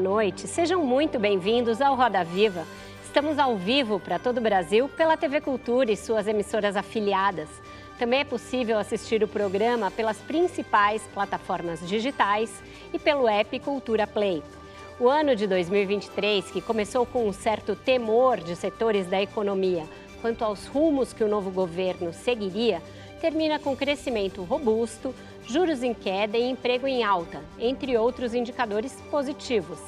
Noite. Sejam muito bem-vindos ao Roda Viva. Estamos ao vivo para todo o Brasil pela TV Cultura e suas emissoras afiliadas. Também é possível assistir o programa pelas principais plataformas digitais e pelo app Cultura Play. O ano de 2023, que começou com um certo temor de setores da economia quanto aos rumos que o novo governo seguiria, termina com crescimento robusto, juros em queda e emprego em alta, entre outros indicadores positivos.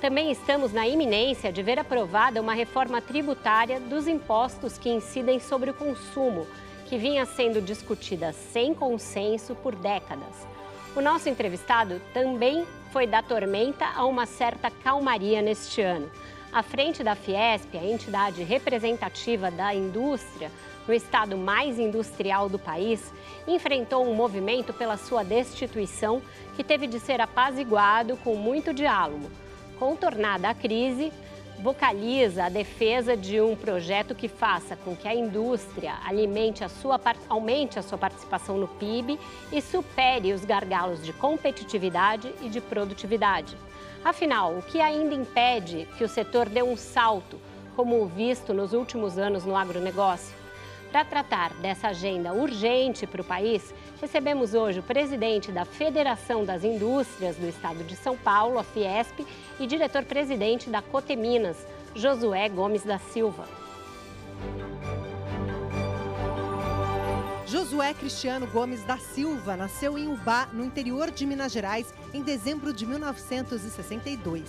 Também estamos na iminência de ver aprovada uma reforma tributária dos impostos que incidem sobre o consumo, que vinha sendo discutida sem consenso por décadas. O nosso entrevistado também foi da tormenta a uma certa calmaria neste ano. À frente da Fiesp, a entidade representativa da indústria, no estado mais industrial do país, enfrentou um movimento pela sua destituição que teve de ser apaziguado com muito diálogo. Contornada a crise, vocaliza a defesa de um projeto que faça com que a indústria alimente a sua, aumente a sua participação no PIB e supere os gargalos de competitividade e de produtividade. Afinal, o que ainda impede que o setor dê um salto, como visto nos últimos anos no agronegócio? Para tratar dessa agenda urgente para o país, recebemos hoje o presidente da Federação das Indústrias do Estado de São Paulo, a Fiesp, e diretor-presidente da Coteminas, Josué Gomes da Silva. Josué Cristiano Gomes da Silva nasceu em Ubá, no interior de Minas Gerais, em dezembro de 1962.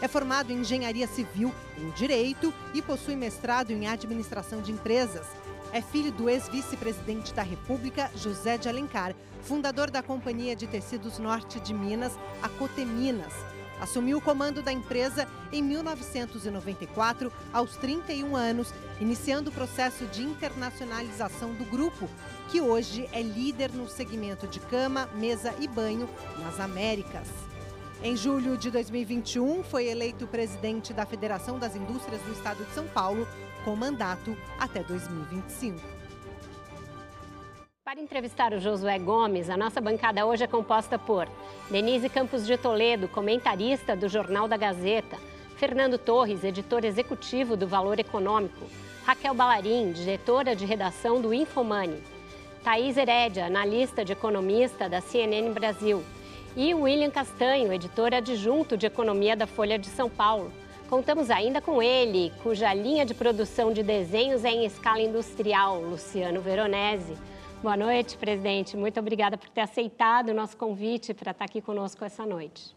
É formado em engenharia civil, em direito e possui mestrado em administração de empresas. É filho do ex-vice-presidente da República, José de Alencar, fundador da Companhia de Tecidos Norte de Minas, a Coteminas. Assumiu o comando da empresa em 1994, aos 31 anos, iniciando o processo de internacionalização do grupo, que hoje é líder no segmento de cama, mesa e banho nas Américas. Em julho de 2021, foi eleito presidente da Federação das Indústrias do Estado de São Paulo, com mandato até 2025. Para entrevistar o Josué Gomes, a nossa bancada hoje é composta por Denise Campos de Toledo, comentarista do Jornal da Gazeta, Fernando Torres, editor executivo do Valor Econômico, Raquel Balarim, diretora de redação do Infomani, Thaís Herédia, analista de economista da CNN Brasil, e William Castanho, editor adjunto de economia da Folha de São Paulo. Contamos ainda com ele, cuja linha de produção de desenhos é em escala industrial, Luciano Veronese. Boa noite, presidente. Muito obrigada por ter aceitado o nosso convite para estar aqui conosco essa noite.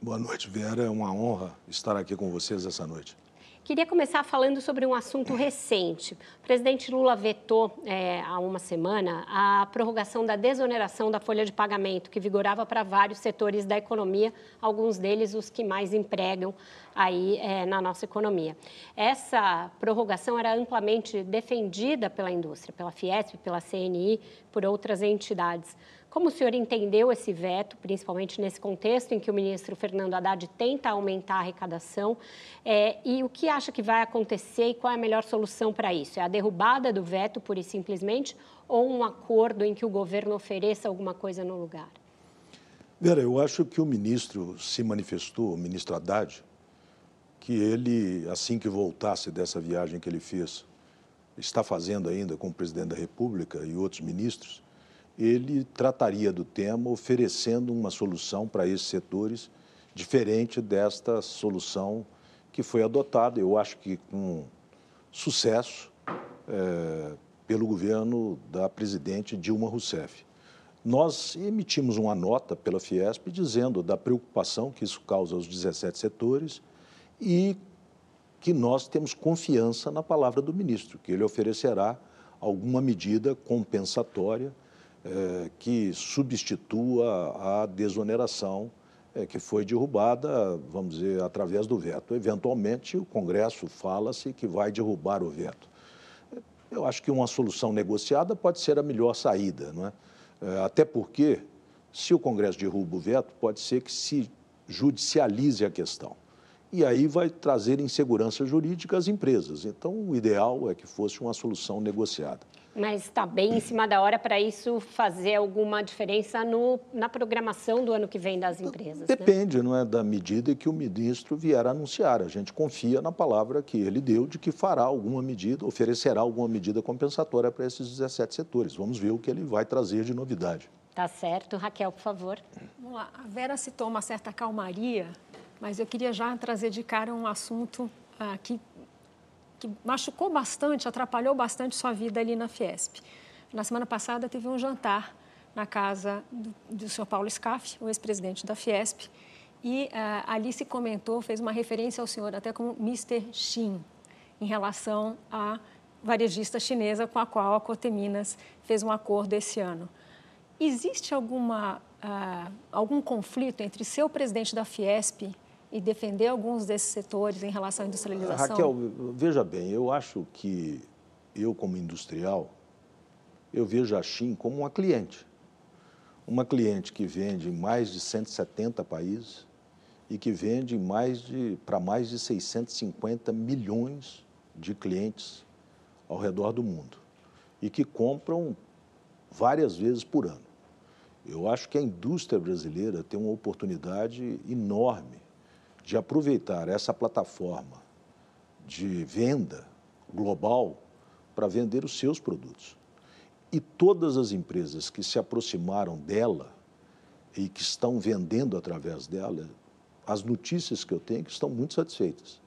Boa noite, Vera. É uma honra estar aqui com vocês essa noite. Queria começar falando sobre um assunto recente. O presidente Lula vetou é, há uma semana a prorrogação da desoneração da folha de pagamento, que vigorava para vários setores da economia, alguns deles os que mais empregam aí é, na nossa economia. Essa prorrogação era amplamente defendida pela indústria, pela Fiesp, pela CNI, por outras entidades. Como o senhor entendeu esse veto, principalmente nesse contexto em que o ministro Fernando Haddad tenta aumentar a arrecadação? É, e o que acha que vai acontecer e qual é a melhor solução para isso? É a derrubada do veto, pura e simplesmente, ou um acordo em que o governo ofereça alguma coisa no lugar? Vera, eu acho que o ministro se manifestou, o ministro Haddad, que ele, assim que voltasse dessa viagem que ele fez, está fazendo ainda com o presidente da República e outros ministros, ele trataria do tema oferecendo uma solução para esses setores diferente desta solução que foi adotada, eu acho que com sucesso, é, pelo governo da presidente Dilma Rousseff. Nós emitimos uma nota pela Fiesp dizendo da preocupação que isso causa aos 17 setores e que nós temos confiança na palavra do ministro, que ele oferecerá alguma medida compensatória é, que substitua a desoneração é, que foi derrubada, vamos dizer, através do veto. Eventualmente, o Congresso fala-se que vai derrubar o veto. Eu acho que uma solução negociada pode ser a melhor saída, não é? é até porque, se o Congresso derruba o veto, pode ser que se judicialize a questão. E aí vai trazer insegurança jurídica às empresas. Então, o ideal é que fosse uma solução negociada. Mas está bem em cima da hora para isso fazer alguma diferença no, na programação do ano que vem das empresas. Né? Depende, né? não é, da medida que o ministro vier a anunciar. A gente confia na palavra que ele deu de que fará alguma medida, oferecerá alguma medida compensatória para esses 17 setores. Vamos ver o que ele vai trazer de novidade. Tá certo. Raquel, por favor. Vamos lá. A Vera citou uma certa calmaria, mas eu queria já trazer de cara um assunto ah, que que machucou bastante, atrapalhou bastante sua vida ali na Fiesp. Na semana passada teve um jantar na casa do, do senhor Paulo Scaff, o ex-presidente da Fiesp, e uh, ali se comentou, fez uma referência ao senhor até como Mr. Xin, em relação à varejista chinesa com a qual a Coteminas fez um acordo esse ano. Existe alguma, uh, algum conflito entre seu presidente da Fiesp e defender alguns desses setores em relação à industrialização? Raquel, veja bem, eu acho que eu, como industrial, eu vejo a Xin como uma cliente. Uma cliente que vende em mais de 170 países e que vende mais para mais de 650 milhões de clientes ao redor do mundo e que compram várias vezes por ano. Eu acho que a indústria brasileira tem uma oportunidade enorme de aproveitar essa plataforma de venda global para vender os seus produtos. E todas as empresas que se aproximaram dela e que estão vendendo através dela, as notícias que eu tenho é que estão muito satisfeitas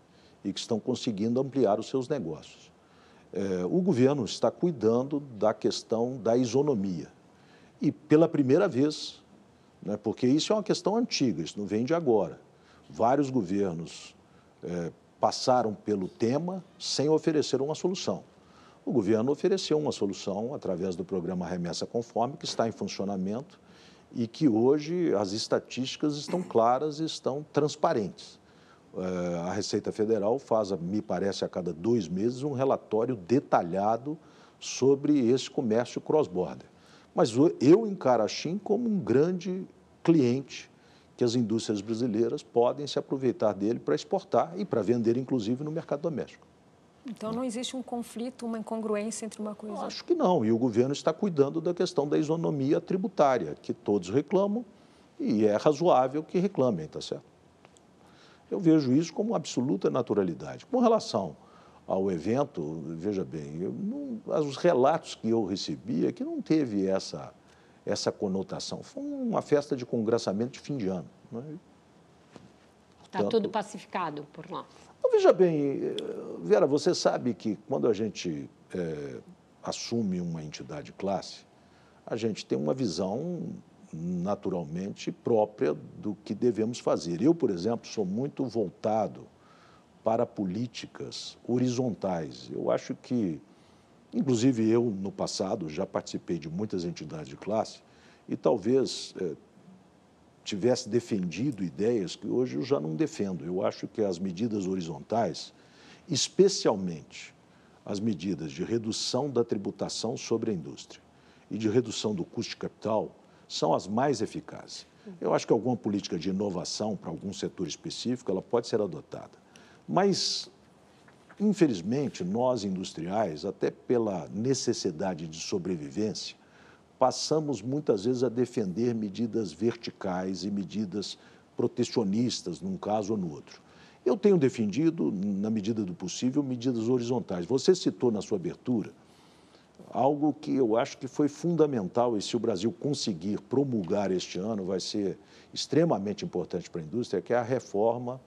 e que estão conseguindo ampliar os seus negócios. É, o governo está cuidando da questão da isonomia. E pela primeira vez, né, porque isso é uma questão antiga, isso não vem de agora. Vários governos é, passaram pelo tema sem oferecer uma solução. O governo ofereceu uma solução através do programa Remessa Conforme, que está em funcionamento e que hoje as estatísticas estão claras e estão transparentes. É, a Receita Federal faz, me parece, a cada dois meses um relatório detalhado sobre esse comércio cross-border. Mas eu encaro a China como um grande cliente que as indústrias brasileiras podem se aproveitar dele para exportar e para vender, inclusive, no mercado doméstico. Então, não existe um conflito, uma incongruência entre uma coisa... Eu acho que não, e o governo está cuidando da questão da isonomia tributária, que todos reclamam, e é razoável que reclamem, tá certo? Eu vejo isso como absoluta naturalidade. Com relação ao evento, veja bem, não, os relatos que eu recebi é que não teve essa essa conotação. Foi uma festa de congressamento de fim de ano. Está né? Portanto, tudo pacificado por lá. Veja bem, Vera, você sabe que quando a gente é, assume uma entidade classe, a gente tem uma visão naturalmente própria do que devemos fazer. Eu, por exemplo, sou muito voltado para políticas horizontais. Eu acho que Inclusive, eu, no passado, já participei de muitas entidades de classe e talvez é, tivesse defendido ideias que hoje eu já não defendo. Eu acho que as medidas horizontais, especialmente as medidas de redução da tributação sobre a indústria e de redução do custo de capital, são as mais eficazes. Eu acho que alguma política de inovação para algum setor específico ela pode ser adotada. Mas Infelizmente, nós industriais, até pela necessidade de sobrevivência, passamos muitas vezes a defender medidas verticais e medidas protecionistas, num caso ou no outro. Eu tenho defendido, na medida do possível, medidas horizontais. Você citou na sua abertura algo que eu acho que foi fundamental e se o Brasil conseguir promulgar este ano vai ser extremamente importante para a indústria, que é a reforma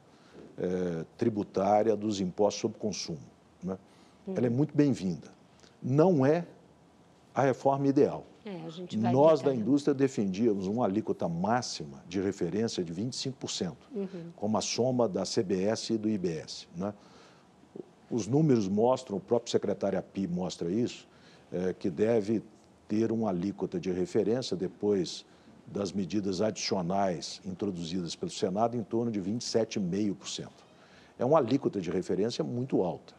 é, tributária dos impostos sobre consumo. Né? Hum. Ela é muito bem-vinda. Não é a reforma ideal. É, Nós da indústria defendíamos uma alíquota máxima de referência de 25%, uhum. como a soma da CBS e do IBS. Né? Os números mostram, o próprio secretário API mostra isso, é, que deve ter uma alíquota de referência depois das medidas adicionais introduzidas pelo Senado em torno de 27,5%. É uma alíquota de referência muito alta.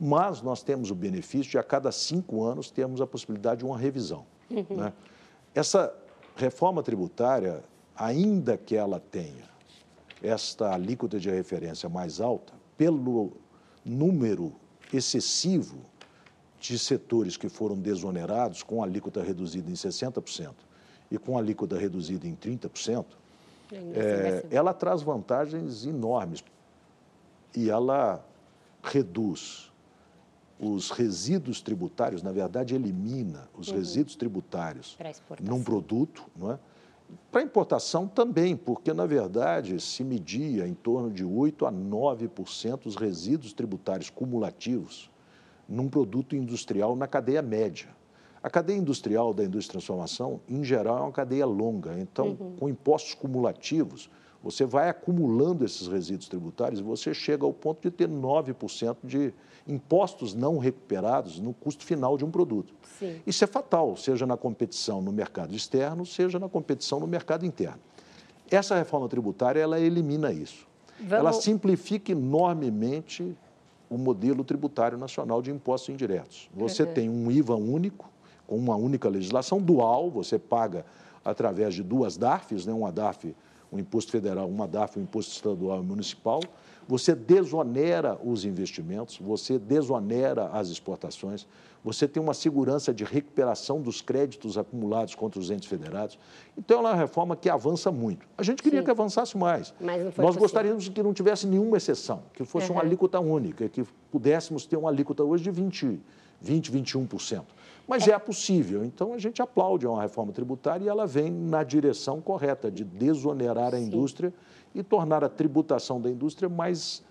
Mas nós temos o benefício de, a cada cinco anos, termos a possibilidade de uma revisão. Uhum. Né? Essa reforma tributária, ainda que ela tenha esta alíquota de referência mais alta, pelo número excessivo de setores que foram desonerados, com alíquota reduzida em 60% e com alíquota reduzida em 30%, é, ela traz vantagens enormes e ela reduz os resíduos tributários, na verdade, elimina os uhum. resíduos tributários num produto, não é? Para importação também, porque, na verdade, se media em torno de 8% a 9% os resíduos tributários cumulativos num produto industrial na cadeia média. A cadeia industrial da indústria de transformação, em geral, é uma cadeia longa. Então, uhum. com impostos cumulativos, você vai acumulando esses resíduos tributários e você chega ao ponto de ter 9% de impostos não recuperados no custo final de um produto. Sim. Isso é fatal, seja na competição no mercado externo, seja na competição no mercado interno. Essa reforma tributária, ela elimina isso. Vamos... Ela simplifica enormemente o modelo tributário nacional de impostos indiretos. Você uhum. tem um IVA único, com uma única legislação dual, você paga através de duas DARFs, né, uma DARF o imposto federal, uma DAF, um imposto estadual e municipal, você desonera os investimentos, você desonera as exportações, você tem uma segurança de recuperação dos créditos acumulados contra os entes federados. Então, é uma reforma que avança muito. A gente queria Sim. que avançasse mais. Nós possível. gostaríamos que não tivesse nenhuma exceção, que fosse uhum. uma alíquota única, que pudéssemos ter uma alíquota hoje de 20, 20 21%. Mas é. é possível. Então, a gente aplaude uma reforma tributária e ela vem na direção correta de desonerar a Sim. indústria e tornar a tributação da indústria mais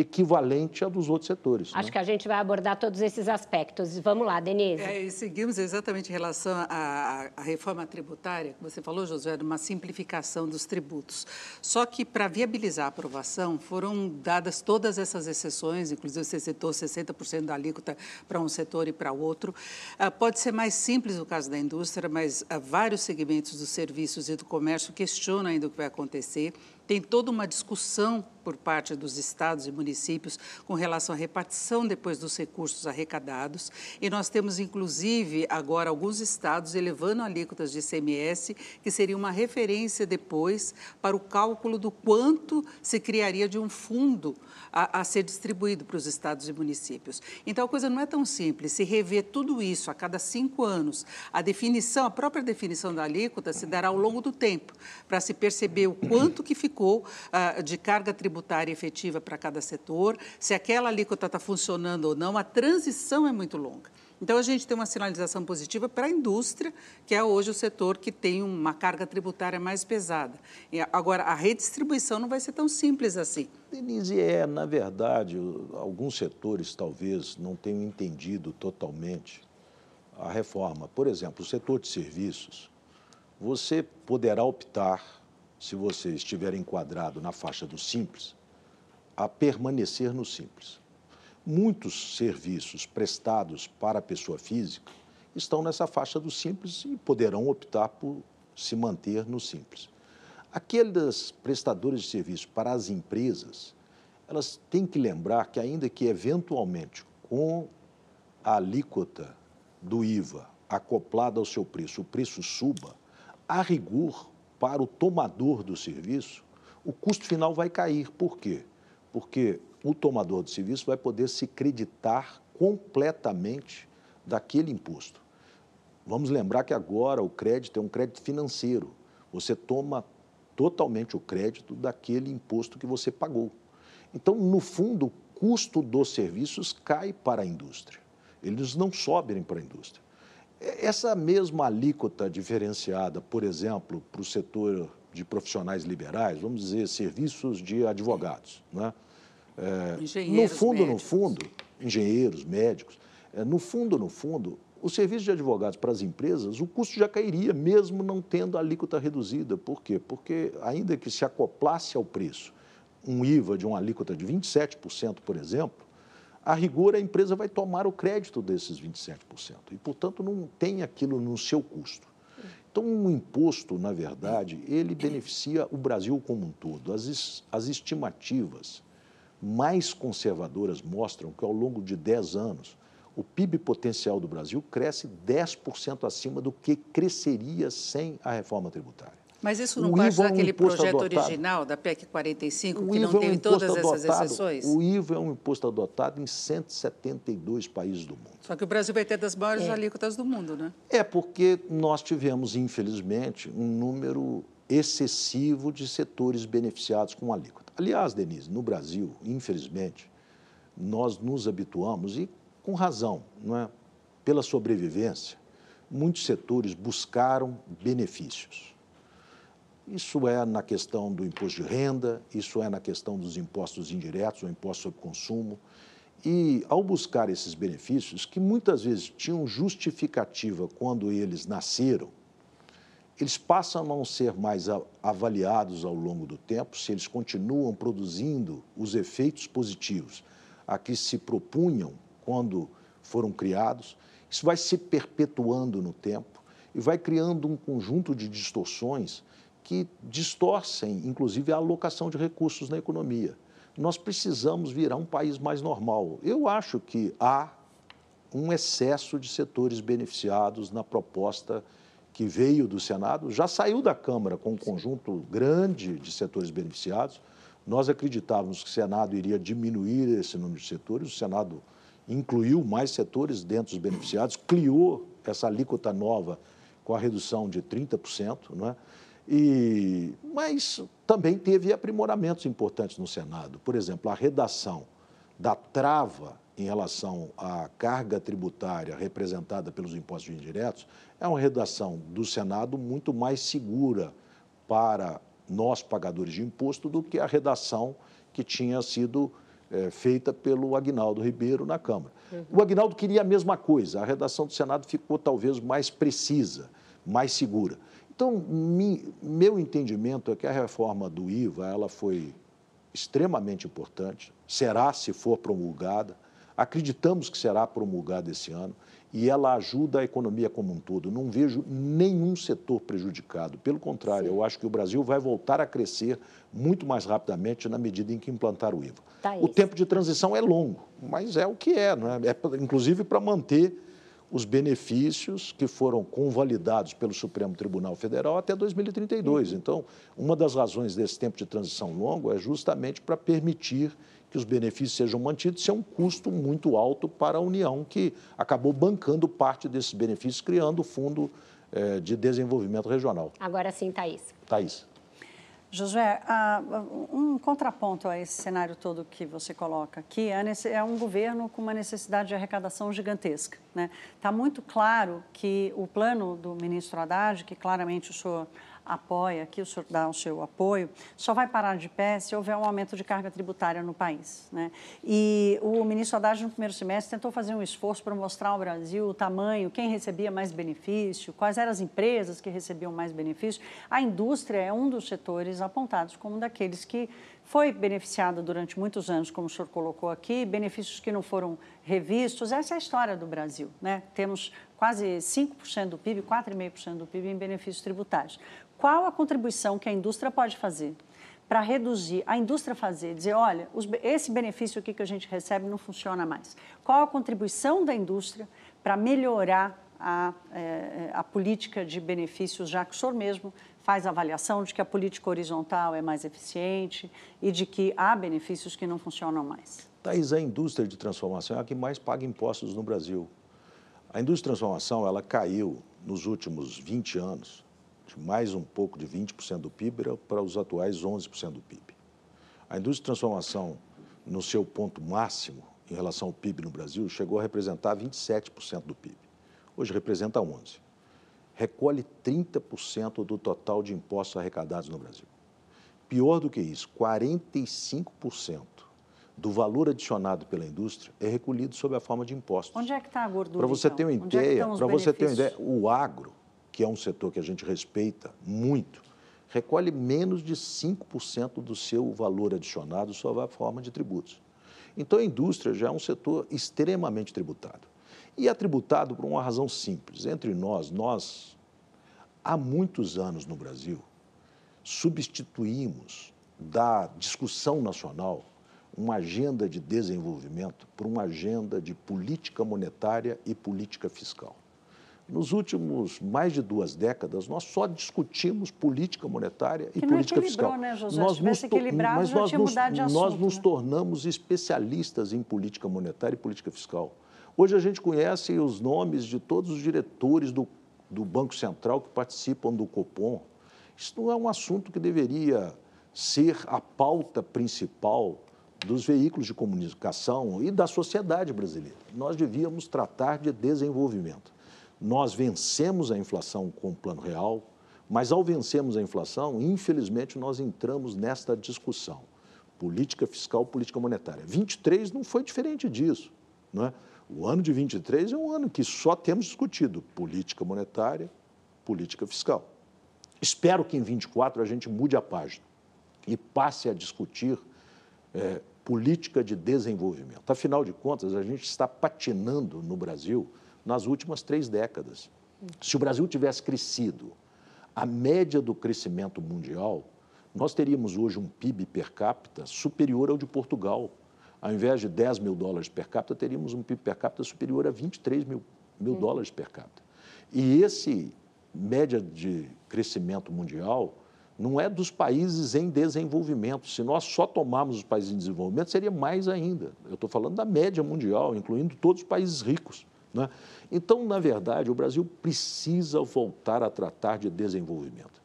equivalente a dos outros setores. Acho né? que a gente vai abordar todos esses aspectos. Vamos lá, Denise. É, e seguimos exatamente em relação à, à reforma tributária, que você falou, José, uma simplificação dos tributos. Só que, para viabilizar a aprovação, foram dadas todas essas exceções, inclusive você citou 60% da alíquota para um setor e para outro. Ah, pode ser mais simples no caso da indústria, mas ah, vários segmentos dos serviços e do comércio questionam ainda o que vai acontecer. Tem toda uma discussão por parte dos estados e municípios com relação à repartição depois dos recursos arrecadados. E nós temos, inclusive, agora alguns estados elevando alíquotas de ICMS, que seria uma referência depois para o cálculo do quanto se criaria de um fundo a, a ser distribuído para os estados e municípios. Então, a coisa não é tão simples. Se rever tudo isso a cada cinco anos, a definição, a própria definição da alíquota se dará ao longo do tempo, para se perceber o quanto que ficou uh, de carga tributária tributária efetiva para cada setor, se aquela alíquota está funcionando ou não, a transição é muito longa. Então, a gente tem uma sinalização positiva para a indústria, que é hoje o setor que tem uma carga tributária mais pesada. Agora, a redistribuição não vai ser tão simples assim. Denise, é, na verdade, alguns setores talvez não tenham entendido totalmente a reforma. Por exemplo, o setor de serviços, você poderá optar se você estiver enquadrado na faixa do simples, a permanecer no simples. Muitos serviços prestados para a pessoa física estão nessa faixa do simples e poderão optar por se manter no simples. Aqueles prestadores de serviço para as empresas, elas têm que lembrar que, ainda que eventualmente com a alíquota do IVA acoplada ao seu preço, o preço suba, a rigor, para o tomador do serviço, o custo final vai cair. Por quê? Porque o tomador do serviço vai poder se creditar completamente daquele imposto. Vamos lembrar que agora o crédito é um crédito financeiro. Você toma totalmente o crédito daquele imposto que você pagou. Então, no fundo, o custo dos serviços cai para a indústria. Eles não sobem para a indústria. Essa mesma alíquota diferenciada, por exemplo, para o setor de profissionais liberais, vamos dizer, serviços de advogados, né? É, no fundo, médicos. no fundo, engenheiros, médicos, é, no fundo, no fundo, o serviço de advogados para as empresas, o custo já cairia, mesmo não tendo a alíquota reduzida. Por quê? Porque, ainda que se acoplasse ao preço um IVA de uma alíquota de 27%, por exemplo, a rigor a empresa vai tomar o crédito desses 27%. E, portanto, não tem aquilo no seu custo. Então, um imposto, na verdade, ele beneficia o Brasil como um todo. As, as estimativas mais conservadoras mostram que, ao longo de 10 anos, o PIB potencial do Brasil cresce 10% acima do que cresceria sem a reforma tributária. Mas isso não o parte IVA daquele é um projeto adotado. original da PEC 45, o que IVA não teve é um todas adotado, essas exceções? O IVA é um imposto adotado em 172 países do mundo. Só que o Brasil vai ter das maiores é. alíquotas do mundo, né? É porque nós tivemos, infelizmente, um número excessivo de setores beneficiados com alíquota. Aliás, Denise, no Brasil, infelizmente, nós nos habituamos, e com razão, não é? pela sobrevivência, muitos setores buscaram benefícios isso é na questão do imposto de renda, isso é na questão dos impostos indiretos, o imposto sobre consumo. E ao buscar esses benefícios, que muitas vezes tinham justificativa quando eles nasceram, eles passam a não ser mais avaliados ao longo do tempo se eles continuam produzindo os efeitos positivos a que se propunham quando foram criados. Isso vai se perpetuando no tempo e vai criando um conjunto de distorções que distorcem, inclusive, a alocação de recursos na economia. Nós precisamos virar um país mais normal. Eu acho que há um excesso de setores beneficiados na proposta que veio do Senado, já saiu da Câmara com um conjunto grande de setores beneficiados. Nós acreditávamos que o Senado iria diminuir esse número de setores, o Senado incluiu mais setores dentro dos beneficiados, criou essa alíquota nova com a redução de 30%, não é? E, mas também teve aprimoramentos importantes no Senado. Por exemplo, a redação da trava em relação à carga tributária representada pelos impostos indiretos é uma redação do Senado muito mais segura para nós, pagadores de imposto, do que a redação que tinha sido é, feita pelo Agnaldo Ribeiro na Câmara. Uhum. O Agnaldo queria a mesma coisa, a redação do Senado ficou talvez mais precisa, mais segura. Então, mi, meu entendimento é que a reforma do IVA ela foi extremamente importante, será se for promulgada, acreditamos que será promulgada esse ano, e ela ajuda a economia como um todo. Não vejo nenhum setor prejudicado. Pelo contrário, Sim. eu acho que o Brasil vai voltar a crescer muito mais rapidamente na medida em que implantar o IVA. Tá o tempo de transição é longo, mas é o que é, não é? é inclusive para manter os benefícios que foram convalidados pelo Supremo Tribunal Federal até 2032. Uhum. Então, uma das razões desse tempo de transição longo é justamente para permitir que os benefícios sejam mantidos, isso é um custo muito alto para a União, que acabou bancando parte desses benefícios, criando o Fundo eh, de Desenvolvimento Regional. Agora sim, Thaís. Thaís. Josué, um contraponto a esse cenário todo que você coloca aqui é um governo com uma necessidade de arrecadação gigantesca. Está né? Tá muito claro que o plano do ministro Haddad, que claramente o senhor apoia, aqui o senhor dá o seu apoio, só vai parar de pé se houver um aumento de carga tributária no país. Né? E o ministro Haddad, no primeiro semestre, tentou fazer um esforço para mostrar ao Brasil o tamanho, quem recebia mais benefício, quais eram as empresas que recebiam mais benefício. A indústria é um dos setores apontados como daqueles que foi beneficiado durante muitos anos, como o senhor colocou aqui, benefícios que não foram revistos. Essa é a história do Brasil. Né? Temos quase 5% do PIB, 4,5% do PIB em benefícios tributários. Qual a contribuição que a indústria pode fazer para reduzir, a indústria fazer, dizer, olha, os, esse benefício aqui que a gente recebe não funciona mais. Qual a contribuição da indústria para melhorar a, é, a política de benefícios, já que o senhor mesmo faz a avaliação de que a política horizontal é mais eficiente e de que há benefícios que não funcionam mais? Thais, a indústria de transformação é a que mais paga impostos no Brasil. A indústria de transformação ela caiu nos últimos 20 anos de mais um pouco de 20% do PIB para os atuais 11% do PIB. A indústria de transformação, no seu ponto máximo em relação ao PIB no Brasil, chegou a representar 27% do PIB. Hoje representa 11%. Recolhe 30% do total de impostos arrecadados no Brasil. Pior do que isso, 45% do valor adicionado pela indústria é recolhido sob a forma de impostos. Onde é que está a gordura? Para você então? ter uma é ideia, é para você ter uma ideia, o agro que é um setor que a gente respeita muito, recolhe menos de 5% do seu valor adicionado sob a forma de tributos. Então, a indústria já é um setor extremamente tributado. E é tributado por uma razão simples. Entre nós, nós, há muitos anos no Brasil, substituímos da discussão nacional uma agenda de desenvolvimento por uma agenda de política monetária e política fiscal. Nos últimos mais de duas décadas, nós só discutimos política monetária e que política fiscal. Né, José? Nós nos, equilibrado, mas nós nos, assunto, nós né? nos tornamos especialistas em política monetária e política fiscal. Hoje a gente conhece os nomes de todos os diretores do, do Banco Central que participam do Copom. Isso não é um assunto que deveria ser a pauta principal dos veículos de comunicação e da sociedade brasileira. Nós devíamos tratar de desenvolvimento. Nós vencemos a inflação com o plano real, mas ao vencermos a inflação, infelizmente, nós entramos nesta discussão. Política fiscal, política monetária. 23 não foi diferente disso. Não é? O ano de 23 é um ano que só temos discutido política monetária, política fiscal. Espero que em 24 a gente mude a página e passe a discutir é, política de desenvolvimento. Afinal de contas, a gente está patinando no Brasil nas últimas três décadas. Se o Brasil tivesse crescido a média do crescimento mundial, nós teríamos hoje um PIB per capita superior ao de Portugal. Ao invés de 10 mil dólares per capita, teríamos um PIB per capita superior a 23 mil, mil uhum. dólares per capita. E esse média de crescimento mundial não é dos países em desenvolvimento. Se nós só tomarmos os países em desenvolvimento, seria mais ainda. Eu estou falando da média mundial, incluindo todos os países ricos. Né? Então, na verdade, o Brasil precisa voltar a tratar de desenvolvimento.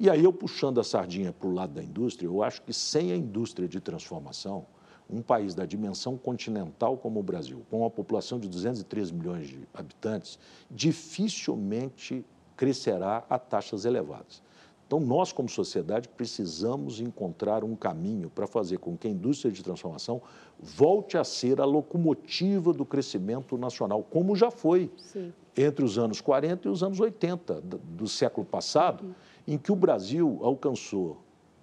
E aí, eu puxando a sardinha para o lado da indústria, eu acho que sem a indústria de transformação, um país da dimensão continental como o Brasil, com uma população de 213 milhões de habitantes, dificilmente crescerá a taxas elevadas. Então, nós, como sociedade, precisamos encontrar um caminho para fazer com que a indústria de transformação volte a ser a locomotiva do crescimento nacional, como já foi Sim. entre os anos 40 e os anos 80 do século passado, uhum. em que o Brasil alcançou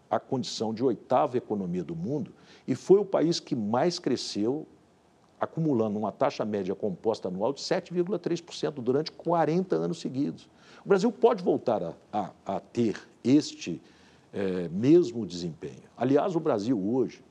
a condição de oitava economia do mundo e foi o país que mais cresceu, acumulando uma taxa média composta anual de 7,3% durante 40 anos seguidos. O Brasil pode voltar a, a, a ter este é, mesmo desempenho. Aliás, o Brasil hoje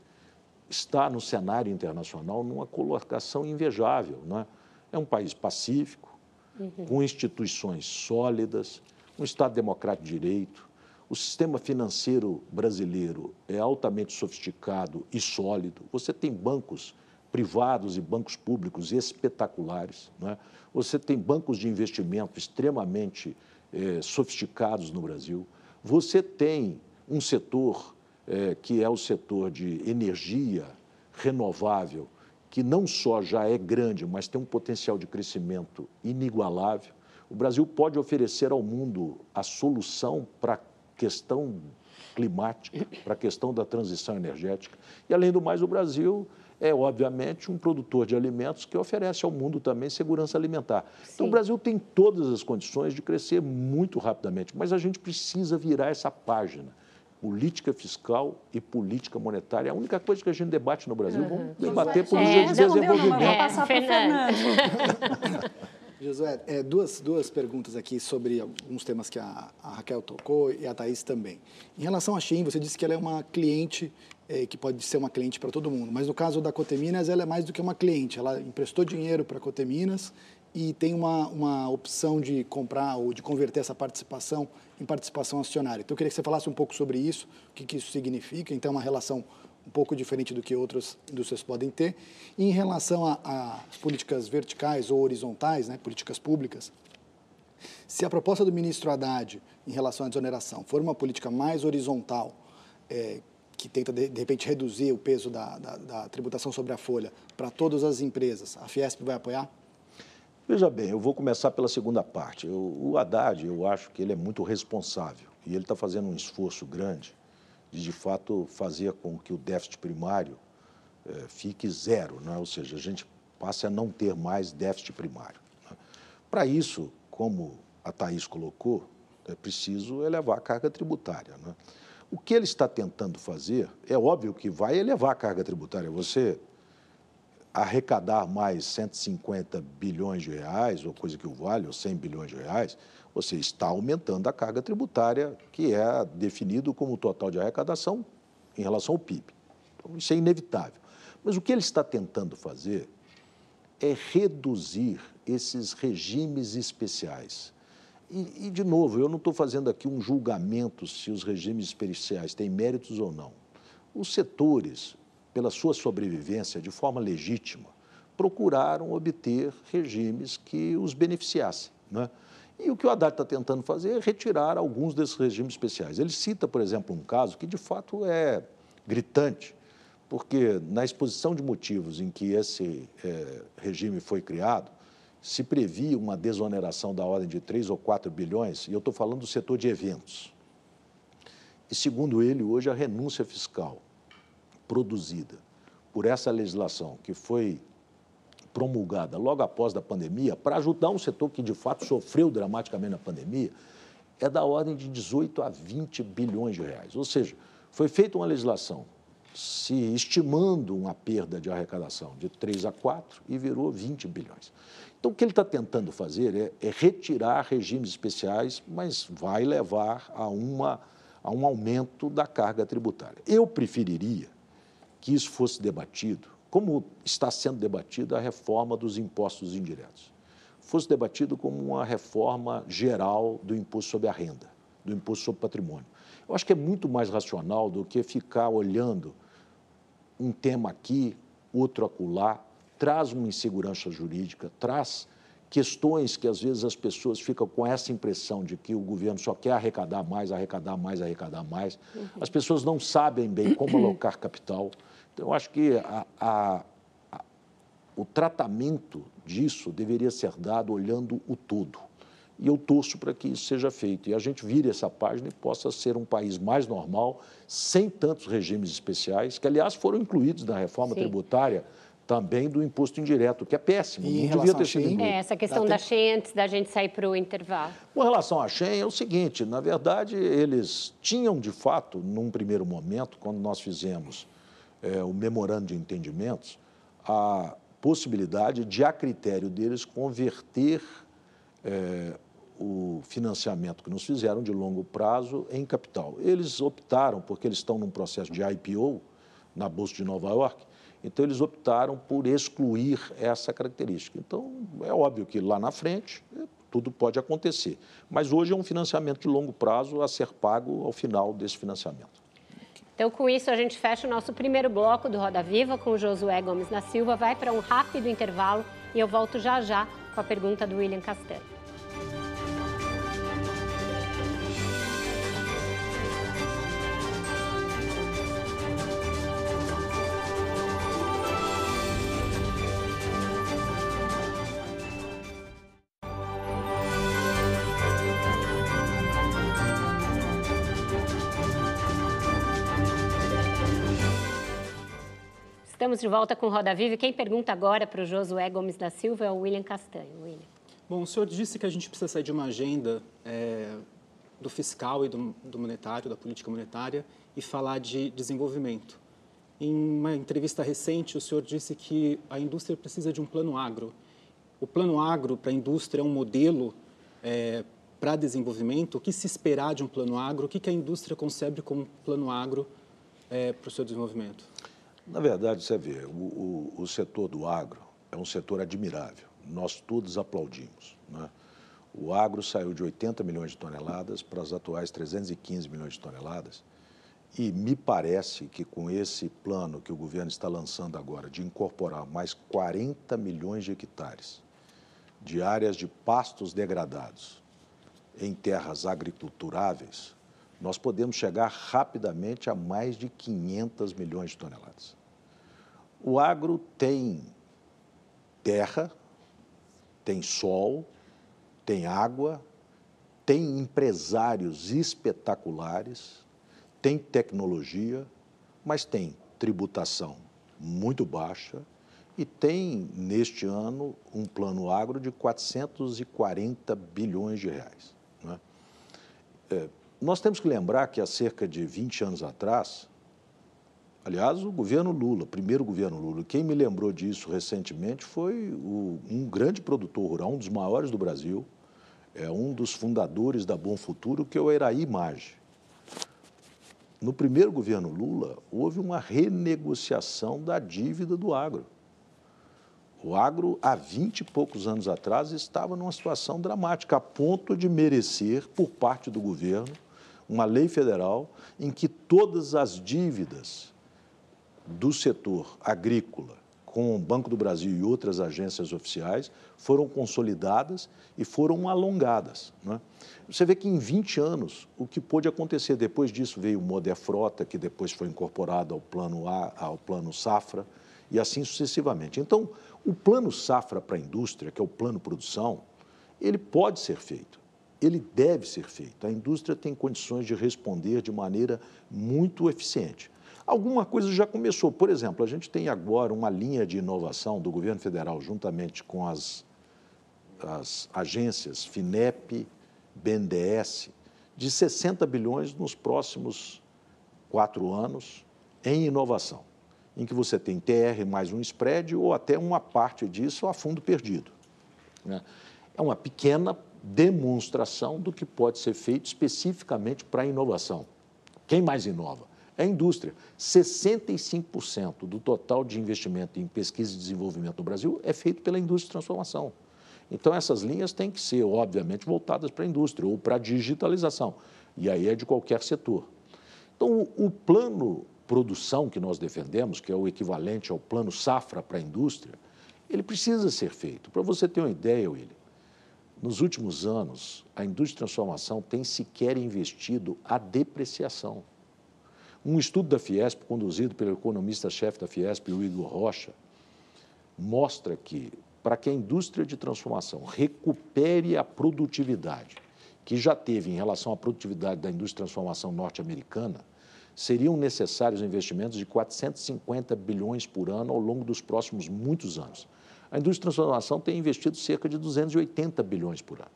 está no cenário internacional numa colocação invejável. Né? É um país pacífico, uhum. com instituições sólidas, um Estado democrático de direito. O sistema financeiro brasileiro é altamente sofisticado e sólido. Você tem bancos privados e bancos públicos espetaculares. Né? Você tem bancos de investimento extremamente eh, sofisticados no Brasil. Você tem um setor eh, que é o setor de energia renovável, que não só já é grande, mas tem um potencial de crescimento inigualável. O Brasil pode oferecer ao mundo a solução para questão climática, para a questão da transição energética. E, além do mais, o Brasil é, obviamente, um produtor de alimentos que oferece ao mundo também segurança alimentar. Sim. Então, o Brasil tem todas as condições de crescer muito rapidamente, mas a gente precisa virar essa página. Política fiscal e política monetária. É a única coisa que a gente debate no Brasil. Uhum. Vamos debater política é, de desenvolvimento. Vou passar para o Fernando. Josué, é, duas, duas perguntas aqui sobre alguns temas que a, a, Raquel tocou e a Thaís também. Em relação à Shein, você disse que ela é uma cliente é, que pode ser uma cliente para todo mundo, mas no caso da Coteminas, ela é mais do que uma cliente. Ela emprestou dinheiro para a Coteminas e tem uma, uma opção de comprar ou de converter essa participação em participação acionária. Então, eu queria que você falasse um pouco sobre isso, o que, que isso significa. Então, uma relação um pouco diferente do que outras indústrias podem ter. E em relação às políticas verticais ou horizontais, né, políticas públicas, se a proposta do ministro Haddad em relação à desoneração for uma política mais horizontal, é, que tenta, de, de, repente, reduzir o peso da, da, da tributação sobre a folha para todas as empresas, a Fiesp vai apoiar? Veja bem, eu vou começar pela segunda parte. Eu, o Haddad, eu acho que ele é muito responsável e ele está fazendo um esforço grande de, de fato, fazer com que o déficit primário é, fique zero, né? ou seja, a gente passe a não ter mais déficit primário. Né? Para isso, como a Thaís colocou, é preciso elevar a carga tributária. Né? O que ele está tentando fazer, é óbvio que vai elevar a carga tributária. Você arrecadar mais 150 bilhões de reais, ou coisa que o vale, ou 100 bilhões de reais, você está aumentando a carga tributária, que é definido como o total de arrecadação em relação ao PIB. Então, isso é inevitável. Mas o que ele está tentando fazer é reduzir esses regimes especiais. E, e de novo, eu não estou fazendo aqui um julgamento se os regimes especiais têm méritos ou não. Os setores, pela sua sobrevivência de forma legítima, procuraram obter regimes que os beneficiassem. Né? E o que o Haddad está tentando fazer é retirar alguns desses regimes especiais. Ele cita, por exemplo, um caso que de fato é gritante, porque na exposição de motivos em que esse é, regime foi criado, se previa uma desoneração da ordem de 3 ou 4 bilhões, e eu estou falando do setor de eventos. E, segundo ele, hoje a renúncia fiscal produzida por essa legislação que foi promulgada logo após a pandemia, para ajudar um setor que de fato sofreu dramaticamente na pandemia, é da ordem de 18 a 20 bilhões de reais. Ou seja, foi feita uma legislação se estimando uma perda de arrecadação de 3 a 4 e virou 20 bilhões. Então, o que ele está tentando fazer é, é, retirar regimes especiais, mas vai levar a, uma, a um aumento da carga tributária. Eu preferiria que isso fosse debatido, como está sendo debatida a reforma dos impostos indiretos, fosse debatido como uma reforma geral do imposto sobre a renda, do imposto sobre patrimônio. Eu acho que é muito mais racional do que ficar olhando um tema aqui, outro acolá, traz uma insegurança jurídica, traz questões que às vezes as pessoas ficam com essa impressão de que o governo só quer arrecadar mais, arrecadar mais, arrecadar mais. As pessoas não sabem bem como alocar capital. Então, eu acho que a, a, a, o tratamento disso deveria ser dado olhando o todo. E eu torço para que isso seja feito. E a gente vire essa página e possa ser um país mais normal, sem tantos regimes especiais, que, aliás, foram incluídos na reforma Sim. tributária também do imposto indireto, que é péssimo. E não devia ter sido incluído. É, essa questão da Shen, antes da gente sair para o intervalo. Com relação à Shen, é o seguinte, na verdade, eles tinham, de fato, num primeiro momento, quando nós fizemos é, o memorando de entendimentos, a possibilidade de, a critério deles, converter é, o financiamento que nos fizeram de longo prazo em capital. Eles optaram, porque eles estão num processo de IPO na Bolsa de Nova York, então eles optaram por excluir essa característica. Então, é óbvio que lá na frente é, tudo pode acontecer. Mas hoje é um financiamento de longo prazo a ser pago ao final desse financiamento. Então, com isso, a gente fecha o nosso primeiro bloco do Roda Viva com o Josué Gomes da Silva. Vai para um rápido intervalo e eu volto já já com a pergunta do William Castelli. Estamos de volta com Roda Viva quem pergunta agora para o Josué Gomes da Silva é o William Castanho. William. Bom, o senhor disse que a gente precisa sair de uma agenda é, do fiscal e do, do, monetário, da política monetária, e falar de desenvolvimento. Em uma entrevista recente, o senhor disse que a indústria precisa de um plano agro. O plano agro para a indústria é um modelo é, para desenvolvimento. O que se esperar de um plano agro? O que, que a indústria concebe como plano agro é, para o seu desenvolvimento? Na verdade, você vê, o, o, o, setor do agro é um setor admirável. Nós todos aplaudimos. Né? O agro saiu de 80 milhões de toneladas para as atuais 315 milhões de toneladas. E me parece que com esse plano que o governo está lançando agora, de incorporar mais 40 milhões de hectares de áreas de pastos degradados em terras agriculturáveis, nós podemos chegar rapidamente a mais de 500 milhões de toneladas. O agro tem terra, tem sol, tem água, tem empresários espetaculares, tem tecnologia, mas tem tributação muito baixa e tem, neste ano, um plano agro de 440 bilhões de reais. Né? É, nós temos que lembrar que há cerca de 20 anos atrás, Aliás, o governo Lula, primeiro governo Lula, quem me lembrou disso recentemente foi o, um grande produtor rural, um dos maiores do Brasil, é um dos fundadores da Bom Futuro, que é o Eraí Maggi. No primeiro governo Lula, houve uma renegociação da dívida do agro. O agro, há 20 e poucos anos atrás, estava numa situação dramática, a ponto de merecer, por parte do governo, uma lei federal em que todas as dívidas do setor agrícola com o Banco do Brasil e outras agências oficiais foram consolidadas e foram alongadas. Né? Você vê que em 20 anos, o que pôde acontecer depois disso veio o Moder Frota, que depois foi incorporado ao plano A, ao plano Safra, e assim sucessivamente. Então, o plano Safra para a indústria, que é o plano produção, ele pode ser feito, ele deve ser feito. A indústria tem condições de responder de maneira muito eficiente. Alguma coisa já começou. Por exemplo, a gente tem agora uma linha de inovação do governo federal, juntamente com as, as agências FINEP, BNDES, de 60 bilhões nos próximos quatro anos em inovação em que você tem TR mais um spread ou até uma parte disso a fundo perdido. Né? É uma pequena demonstração do que pode ser feito especificamente para a inovação. Quem mais inova? É a indústria. 65% do total de investimento em pesquisa e desenvolvimento no Brasil é feito pela indústria de transformação. Então, essas linhas têm que ser, obviamente, voltadas para a indústria ou para a digitalização. E aí é de qualquer setor. Então, o plano produção que nós defendemos, que é o equivalente ao plano safra para a indústria, ele precisa ser feito. Para você ter uma ideia, William, nos últimos anos, a indústria de transformação tem sequer investido a depreciação. Um estudo da Fiesp, conduzido pelo economista-chefe da Fiesp, o Igor Rocha, mostra que, para que a indústria de transformação recupere a produtividade que já teve em relação à produtividade da indústria de transformação norte-americana, seriam necessários investimentos de 450 bilhões por ano ao longo dos próximos muitos anos. A indústria de transformação tem investido cerca de 280 bilhões por ano.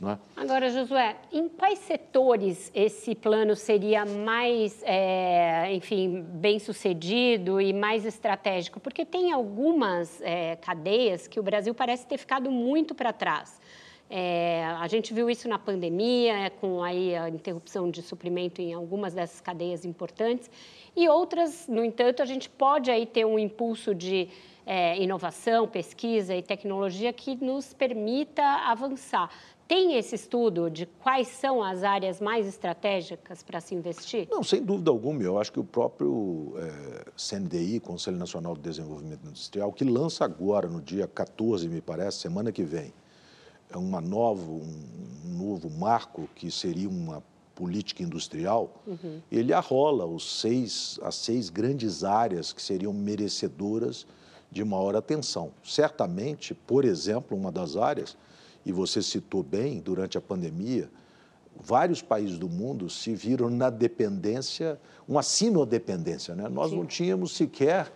É? Agora, Josué, em quais setores esse plano seria mais, é, enfim, bem sucedido e mais estratégico? Porque tem algumas é, cadeias que o Brasil parece ter ficado muito para trás. É, a gente viu isso na pandemia, com aí a interrupção de suprimento em algumas dessas cadeias importantes, e outras, no entanto, a gente pode aí ter um impulso de é, inovação, pesquisa e tecnologia que nos permita avançar. Tem esse estudo de quais são as áreas mais estratégicas para se investir? Não, sem dúvida alguma. Eu acho que o próprio é, CNDI, Conselho Nacional de Desenvolvimento Industrial, que lança agora, no dia 14, me parece, semana que vem, é uma novo, um novo marco que seria uma política industrial, uhum. ele arrola os seis, as seis grandes áreas que seriam merecedoras de maior atenção. Certamente, por exemplo, uma das áreas, e você citou bem, durante a pandemia, vários países do mundo se viram na dependência, uma sinodependência. Né? Nós Sim. não tínhamos sequer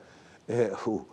é, o,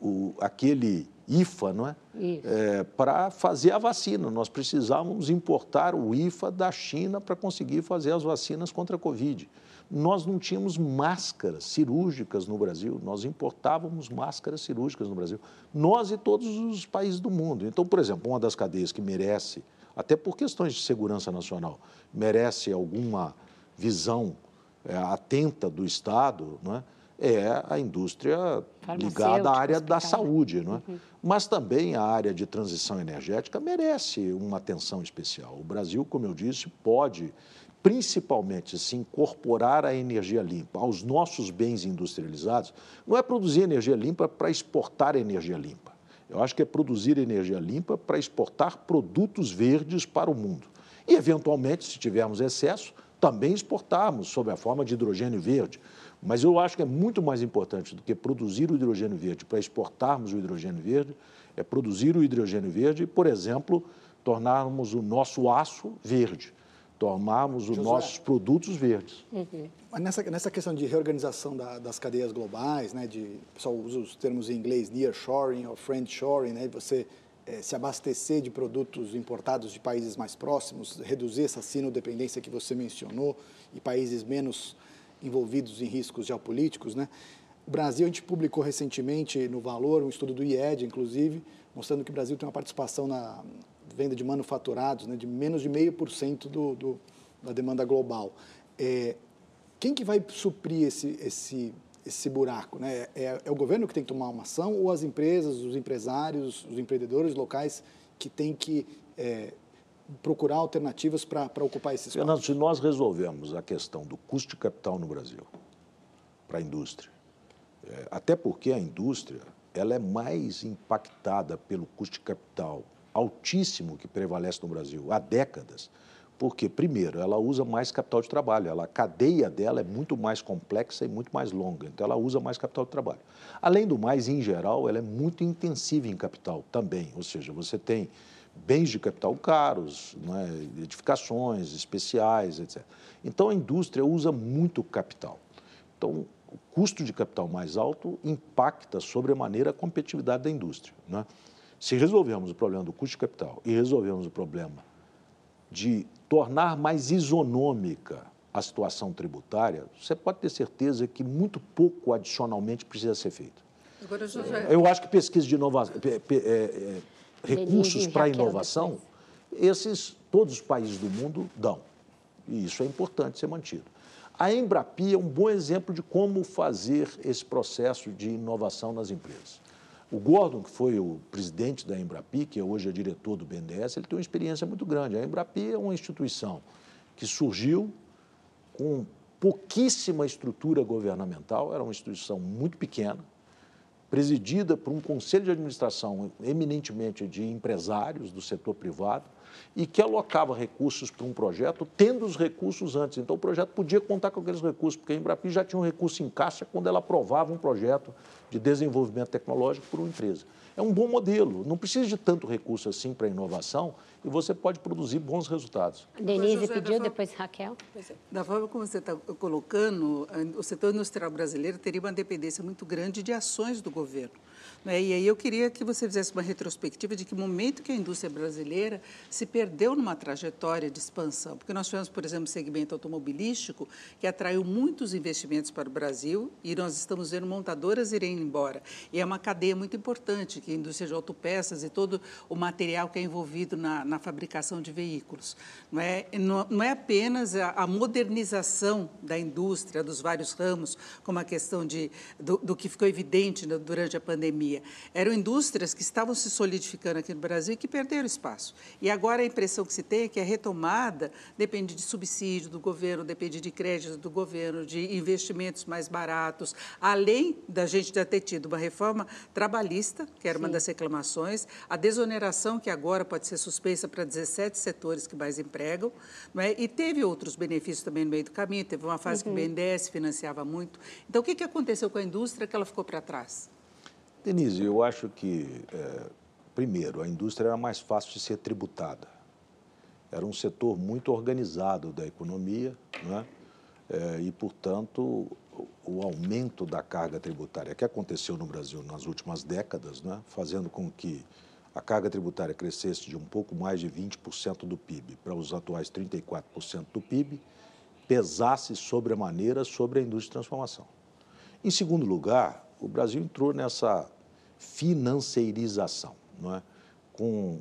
o, aquele IFA, não é? é para fazer a vacina. Nós precisávamos importar o IFA da China para conseguir fazer as vacinas contra a Covid. Nós não tínhamos máscaras cirúrgicas no Brasil, nós importávamos máscaras cirúrgicas no Brasil. Nós e todos os países do mundo. Então, por exemplo, uma das cadeias que merece, até por questões de segurança nacional, merece alguma visão é, atenta do Estado, não é? é a indústria ligada à área da saúde. Não é? Uhum. Mas também a área de transição energética merece uma atenção especial. O Brasil, como eu disse, pode principalmente se incorporar à energia limpa, aos nossos bens industrializados. Não é produzir energia limpa para exportar energia limpa. Eu acho que é produzir energia limpa para exportar produtos verdes para o mundo. E, eventualmente, se tivermos excesso, também exportarmos sob a forma de hidrogênio verde mas eu acho que é muito mais importante do que produzir o hidrogênio verde para exportarmos o hidrogênio verde, é produzir o hidrogênio verde e, por exemplo, tornarmos o nosso aço verde, tornarmos os nossos produtos verdes. Uhum. Mas nessa, nessa questão de reorganização da, das cadeias globais, né, de, o pessoal usa os termos em inglês, nearshoring ou friendshoring, né, você é, se abastecer de produtos importados de países mais próximos, reduzir essa sinodependência que você mencionou e países menos envolvidos em riscos geopolíticos, né? O Brasil, a gente publicou recentemente no Valor, um estudo do IED, inclusive, mostrando que o Brasil tem uma participação na venda de manufaturados né, de menos de meio por cento do, da demanda global. É, quem que vai suprir esse, esse, esse buraco? Né? É, é, o governo que tem que tomar uma ação ou as empresas, os empresários, os empreendedores locais que têm que é, procurar alternativas para ocupar esse espaço? Fernando, se nós resolvemos a questão do custo de capital no Brasil para a indústria, é, até porque a indústria ela é mais impactada pelo custo de capital altíssimo que prevalece no Brasil há décadas, porque, primeiro, ela usa mais capital de trabalho, ela, a cadeia dela é muito mais complexa e muito mais longa, então ela usa mais capital de trabalho. Além do mais, em geral, ela é muito intensiva em capital também, ou seja, você tem bens de capital caros, é? edificações especiais, etc. Então a indústria usa muito capital. Então, o custo de capital mais alto impacta sobremaneira a competitividade da indústria. Né? Se resolvermos o problema do custo de capital e resolvermos o problema de tornar mais isonômica a situação tributária, você pode ter certeza que muito pouco adicionalmente precisa ser feito. Agora, José... Eu acho que pesquisa de inovação, é, é, recursos para inovação, esses todos os países do mundo dão. E isso é importante ser mantido. A Embrapi é um bom exemplo de como fazer esse processo de inovação nas empresas. O Gordon, que foi o presidente da Embrapi, que hoje é diretor do BNDES, ele tem uma experiência muito grande. A Embrapi é uma instituição que surgiu com pouquíssima estrutura governamental, era uma instituição muito pequena, presidida por um conselho de administração eminentemente de empresários do setor privado e que alocava recursos para um projeto, tendo os recursos antes. Então, o projeto podia contar com aqueles recursos, porque a Embrapi já tinha um recurso em caixa quando ela aprovava um projeto de desenvolvimento tecnológico por uma empresa. É um bom modelo, não precisa de tanto recurso assim para a inovação e você pode produzir bons resultados. Denise pediu, depois Raquel. É. Da forma como você está colocando, o setor industrial brasileiro teria uma dependência muito grande de ações do governo. Né? E aí eu queria que você fizesse uma retrospectiva de que momento que a indústria brasileira se perdeu numa trajetória de expansão. Porque nós tivemos, por exemplo, o segmento automobilístico, que atraiu muitos investimentos para o Brasil, e nós estamos vendo montadoras irem embora. E é uma cadeia muito importante, que a indústria de autopeças e todo o material que é envolvido na, na fabricação de veículos. Não é, não, não é apenas a, a, modernização da indústria, dos vários ramos, como a questão de, do, do que ficou evidente durante a pandemia, pandemia. Eram indústrias que estavam se solidificando aqui no Brasil e que perderam espaço. E agora a impressão que se tem é que a retomada depende de subsídio do governo, depende de crédito do governo, de investimentos mais baratos, além da gente já ter tido uma reforma trabalhista, que era Sim. uma das reclamações, a desoneração, que agora pode ser suspensa para 17 setores que mais empregam, não é? e teve outros benefícios também no meio do caminho, teve uma fase uhum. que o uhum. BNDES financiava muito. Então, o que aconteceu com a indústria que ela ficou para trás? Denise, eu acho que, é, primeiro, a indústria era mais fácil de ser tributada. Era um setor muito organizado da economia, né? É, e, portanto, o aumento da carga tributária que aconteceu no Brasil nas últimas décadas, né? fazendo com que a carga tributária crescesse de um pouco mais de 20% do PIB para os atuais 34% do PIB, pesasse sobremaneira sobre a indústria de transformação. Em segundo lugar, o Brasil entrou nessa financeirização, não é? com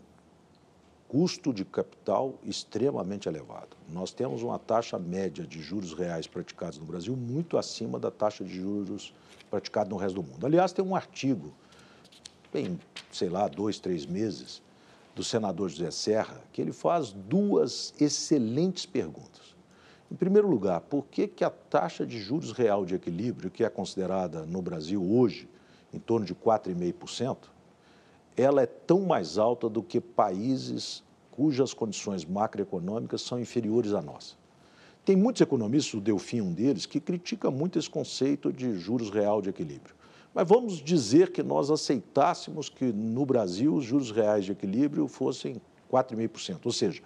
custo de capital extremamente elevado. Nós temos uma taxa média de juros reais praticados no Brasil muito acima da taxa de juros praticada no resto do mundo. Aliás, tem um artigo, tem, sei lá, dois, três meses, do senador José Serra, que ele faz duas excelentes perguntas. Em primeiro lugar, por que, que a taxa de juros real de equilíbrio, que é considerada no Brasil hoje em torno de 4,5%, ela é tão mais alta do que países cujas condições macroeconômicas são inferiores à nossa. Tem muitos economistas, o Delfim um deles, que critica muito esse conceito de juros real de equilíbrio. Mas vamos dizer que nós aceitássemos que no Brasil os juros reais de equilíbrio fossem 4,5%, ou seja,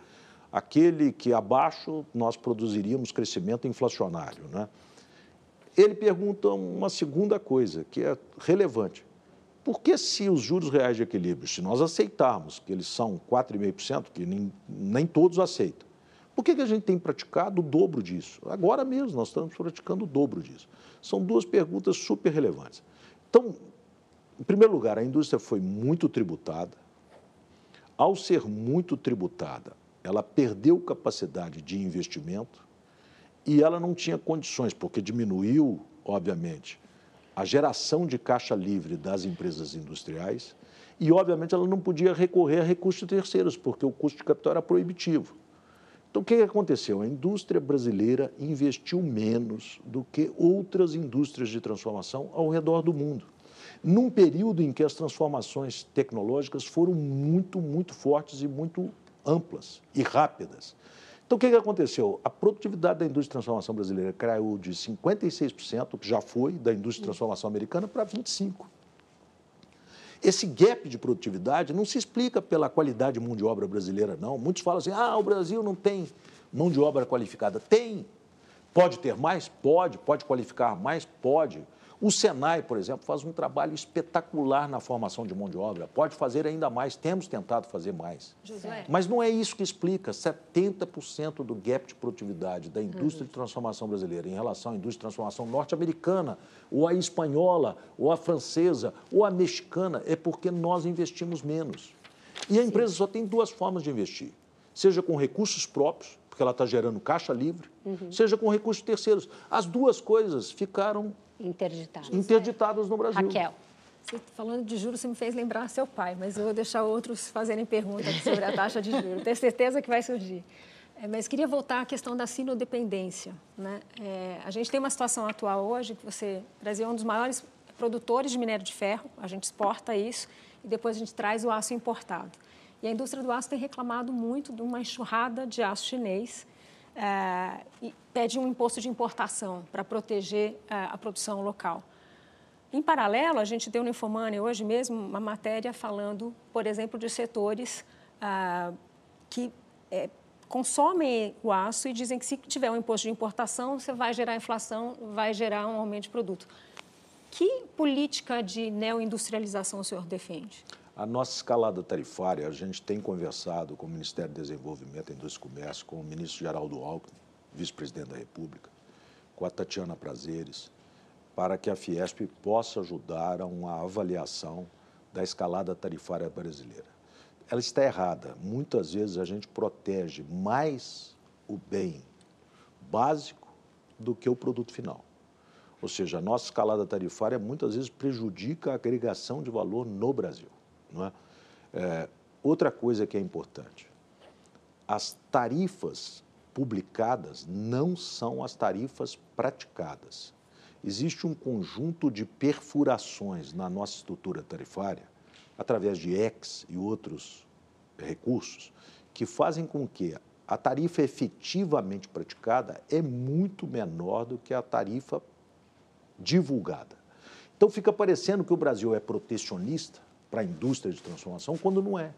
aquele que abaixo nós produziríamos crescimento inflacionário, né? Ele pergunta uma segunda coisa, que é relevante. Por que se os juros reais de equilíbrio, se nós aceitarmos que eles são 4,5%, que nem, nem todos aceitam, Por que, que a gente tem praticado o dobro disso? Agora mesmo nós estamos praticando o dobro disso. São duas perguntas super relevantes. Então, em primeiro lugar, a indústria foi muito tributada. Ao ser muito tributada, ela perdeu capacidade de investimento e ela não tinha condições, porque diminuiu, obviamente, a geração de caixa livre das empresas industriais e, obviamente, ela não podia recorrer a recursos terceiros, porque o custo de capital era proibitivo. Então, o que aconteceu? A indústria brasileira investiu menos do que outras indústrias de transformação ao redor do mundo, num período em que as transformações tecnológicas foram muito, muito fortes e muito amplas e rápidas. Então, o que, que aconteceu? A produtividade da indústria de transformação brasileira caiu de 56%, que já foi, da indústria de transformação americana, para 25%. Esse gap de produtividade não se explica pela qualidade de mão de obra brasileira, não. Muitos falam assim, ah, o Brasil não tem mão de obra qualificada. Tem. Pode ter mais? Pode. Pode qualificar mais? Pode. O Senai, por exemplo, faz um trabalho espetacular na formação de mão de obra. Pode fazer ainda mais, temos tentado fazer mais. José. Mas não é isso que explica 70% do gap de produtividade da indústria uhum. de transformação brasileira em relação à indústria de transformação norte-americana, ou a espanhola, ou a francesa, ou a mexicana, é porque nós investimos menos. E a empresa só tem duas formas de investir: seja com recursos próprios, porque ela está gerando caixa livre, uhum. seja com recursos terceiros. As duas coisas ficaram Interditados. Interditados no Brasil. Raquel. Você, falando de juros, você me fez lembrar seu pai, mas eu vou deixar outros fazerem perguntas sobre a taxa de juros. Tenho certeza que vai surgir. É, mas queria voltar à questão da sinodependência. Né? É, a gente tem uma situação atual hoje que você, o Brasil é um dos maiores produtores de minério de ferro, a gente exporta isso e depois a gente traz o aço importado. E a indústria do aço tem reclamado muito de uma enxurrada de aço chinês pede um imposto de importação para proteger é, a produção local. Em paralelo, a gente deu no Infomani hoje mesmo uma matéria falando, por exemplo, de setores ah, que é, consomem o aço e dizem que se tiver um imposto de importação, você vai gerar inflação, vai gerar um aumento de produto. Que política de neoindustrialização o senhor defende? A nossa escalada tarifária, a gente tem conversado com o Ministério do Desenvolvimento, Indústria e Comércio, com o ministro Geraldo Alckmin, vice-presidente da República, com a Tatiana Prazeres, para que a Fiesp possa ajudar a uma avaliação da escalada tarifária brasileira. Ela está errada. Muitas vezes a gente protege mais o bem básico do que o produto final. Ou seja, a nossa escalada tarifária muitas vezes prejudica a agregação de valor no Brasil. É? É, outra coisa que é importante: as tarifas publicadas não são as tarifas praticadas. Existe um conjunto de perfurações na nossa estrutura tarifária, através de ex e outros recursos, que fazem com que a tarifa efetivamente praticada é muito menor do que a tarifa divulgada. Então fica parecendo que o Brasil é protecionista para a indústria de transformação, quando não é.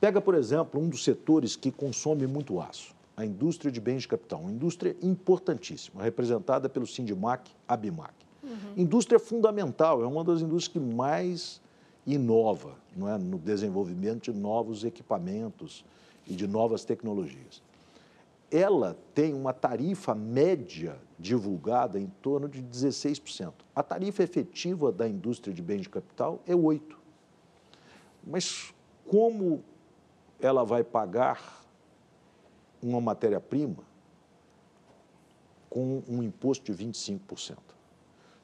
Pega, por exemplo, um dos setores que consome muito aço, a indústria de bens de capital, uma indústria importantíssima, representada pelo Sindimac, Abimac. Uhum. Indústria fundamental, é uma das indústrias que mais inova não é, no desenvolvimento de novos equipamentos e de novas tecnologias. Ela tem uma tarifa média divulgada em torno de 16%. A tarifa efetiva da indústria de bens de capital é 8%. Mas como ela vai pagar uma matéria-prima com um imposto de 25%,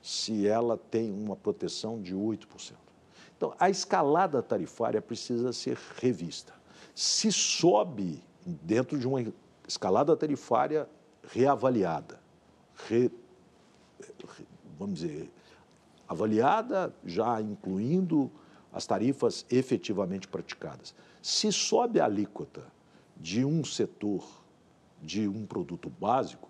se ela tem uma proteção de 8%? Então, a escalada tarifária precisa ser revista. Se sobe dentro de uma escalada tarifária reavaliada, re, vamos dizer, avaliada já incluindo as tarifas efetivamente praticadas. Se sobe a alíquota de um setor, de um produto básico,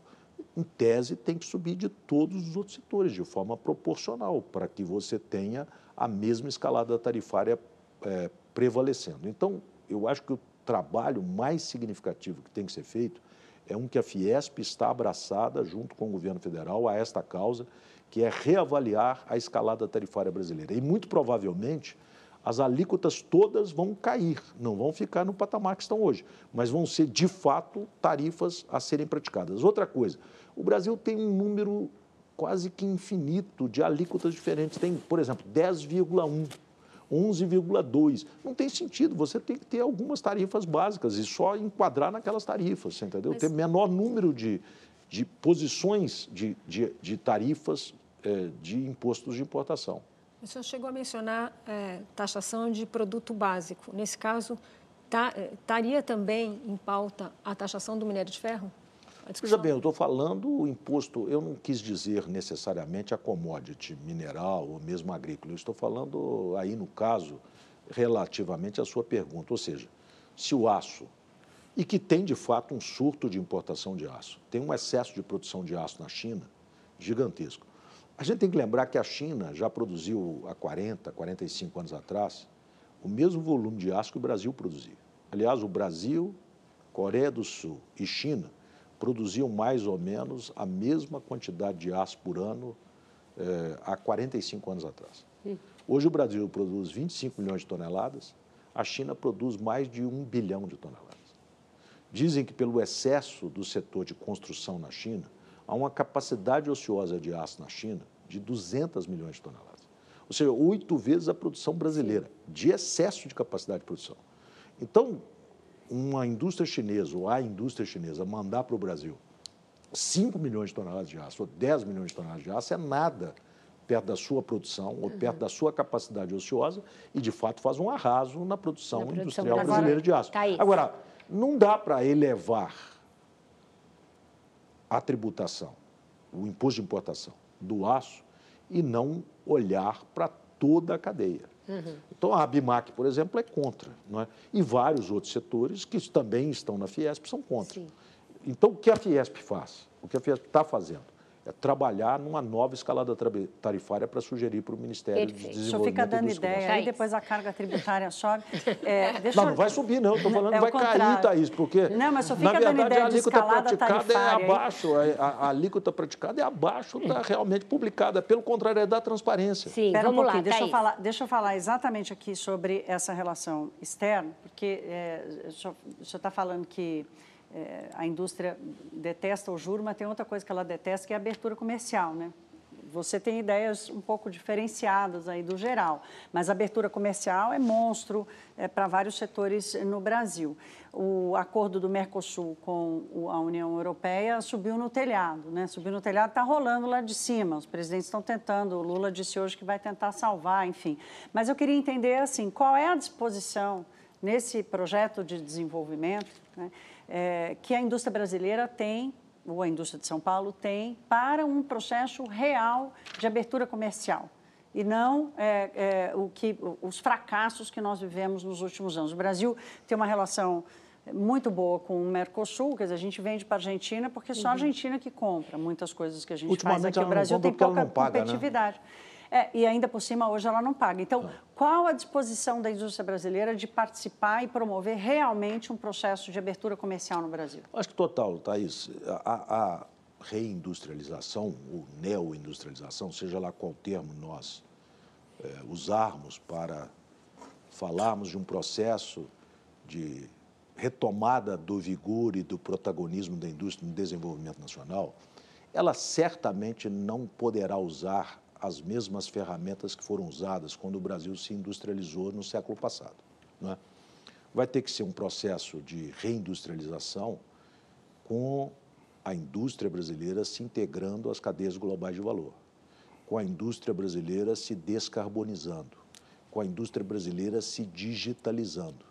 em tese tem que subir de todos os outros setores, de forma proporcional, para que você tenha a mesma escalada tarifária é, prevalecendo. Então, eu acho que o trabalho mais significativo que tem que ser feito é um que a Fiesp está abraçada, junto com o governo federal, a esta causa, que é reavaliar a escalada tarifária brasileira. E, muito provavelmente, as alíquotas todas vão cair, não vão ficar no patamar que estão hoje, mas vão ser, de fato, tarifas a serem praticadas. Outra coisa, o Brasil tem um número quase que infinito de alíquotas diferentes. Tem, por exemplo, 10,1. 11,2. Não tem sentido, você tem que ter algumas tarifas básicas e só enquadrar naquelas tarifas, entendeu? Mas... Ter menor número de, de posições de, de, de tarifas é, de impostos de importação. O senhor chegou a mencionar é, taxação de produto básico. Nesse caso, tá, estaria também em pauta a taxação do minério de ferro? Veja bem, eu estou falando o imposto, eu não quis dizer necessariamente a commodity mineral ou mesmo agrícola, eu estou falando aí no caso relativamente à sua pergunta, ou seja, se o aço, e que tem de fato um surto de importação de aço, tem um excesso de produção de aço na China gigantesco. A gente tem que lembrar que a China já produziu há 40, 45 anos atrás o mesmo volume de aço que o Brasil produzia. Aliás, o Brasil, Coreia do Sul e China produziam mais ou menos a mesma quantidade de aço por ano eh, há 45 anos atrás. Hoje o Brasil produz 25 milhões de toneladas, a China produz mais de um bilhão de toneladas. Dizem que pelo excesso do setor de construção na China, há uma capacidade ociosa de aço na China de 200 milhões de toneladas. Ou seja, oito vezes a produção brasileira, de excesso de capacidade de produção. Então, uma indústria chinesa ou a indústria chinesa mandar para o Brasil 5 milhões de toneladas de aço ou 10 milhões de toneladas de aço é nada perto da sua produção ou perto da sua capacidade ociosa e, de fato, faz um arraso na produção, na produção industrial brasileira, brasileira de aço. Tá Agora, não dá para elevar a tributação, o imposto de importação do aço e não olhar para toda a cadeia. Uhum. Então, a ABMAC, por exemplo, é contra. Não é? E vários outros setores que também estão na Fiesp são contra. Sim. Então, o que a Fiesp faz? O que a Fiesp está fazendo? É trabalhar numa nova escalada tarifária para sugerir para o Ministério Perfeito. de Desenvolvimento. O senhor fica dando ideia, aí depois a carga tributária sobe. É, não, eu... não vai subir, não. Estou falando é vai contrário. cair, Thaís, porque, não, mas só fica na verdade, a alíquota praticada é abaixo, a, a, alíquota praticada é abaixo da realmente publicada. Pelo contrário, é da transparência. Sim, Pera vamos um lá, deixa eu, falar, deixa eu falar exatamente aqui sobre essa relação externa, porque é, o senhor está falando que é, a indústria detesta o juro, mas tem outra coisa que ela detesta, que é a abertura comercial, né? Você tem ideias um pouco diferenciadas aí do geral, mas a abertura comercial é monstro é, para vários setores no Brasil. O acordo do Mercosul com a União Europeia subiu no telhado, né? Subiu no telhado, está rolando lá de cima. Os presidentes estão tentando. O Lula disse hoje que vai tentar salvar, enfim. Mas eu queria entender assim, qual é a disposição nesse projeto de desenvolvimento, né? É, que a indústria brasileira tem, ou a indústria de São Paulo tem, para um processo real de abertura comercial e não é, é, o que, os fracassos que nós vivemos nos últimos anos. O Brasil tem uma relação muito boa com o Mercosul, quer dizer, a gente vende para a Argentina porque só a uhum. Argentina que compra muitas coisas que a gente faz aqui. O Brasil tem pouca paga, né? É, e ainda por cima, hoje ela não paga. Então, qual a disposição da indústria brasileira de participar e promover realmente um processo de abertura comercial no Brasil? Acho que total, Thaís. A, a reindustrialização, ou neoindustrialização, seja lá qual termo nós é, usarmos para falarmos de um processo de retomada do vigor e do protagonismo da indústria no desenvolvimento nacional, ela certamente não poderá usar as mesmas ferramentas que foram usadas quando o Brasil se industrializou no século passado. É? Vai ter que ser um processo de reindustrialização com a indústria brasileira se integrando às cadeias globais de valor, com a indústria brasileira se descarbonizando, com a indústria brasileira se digitalizando.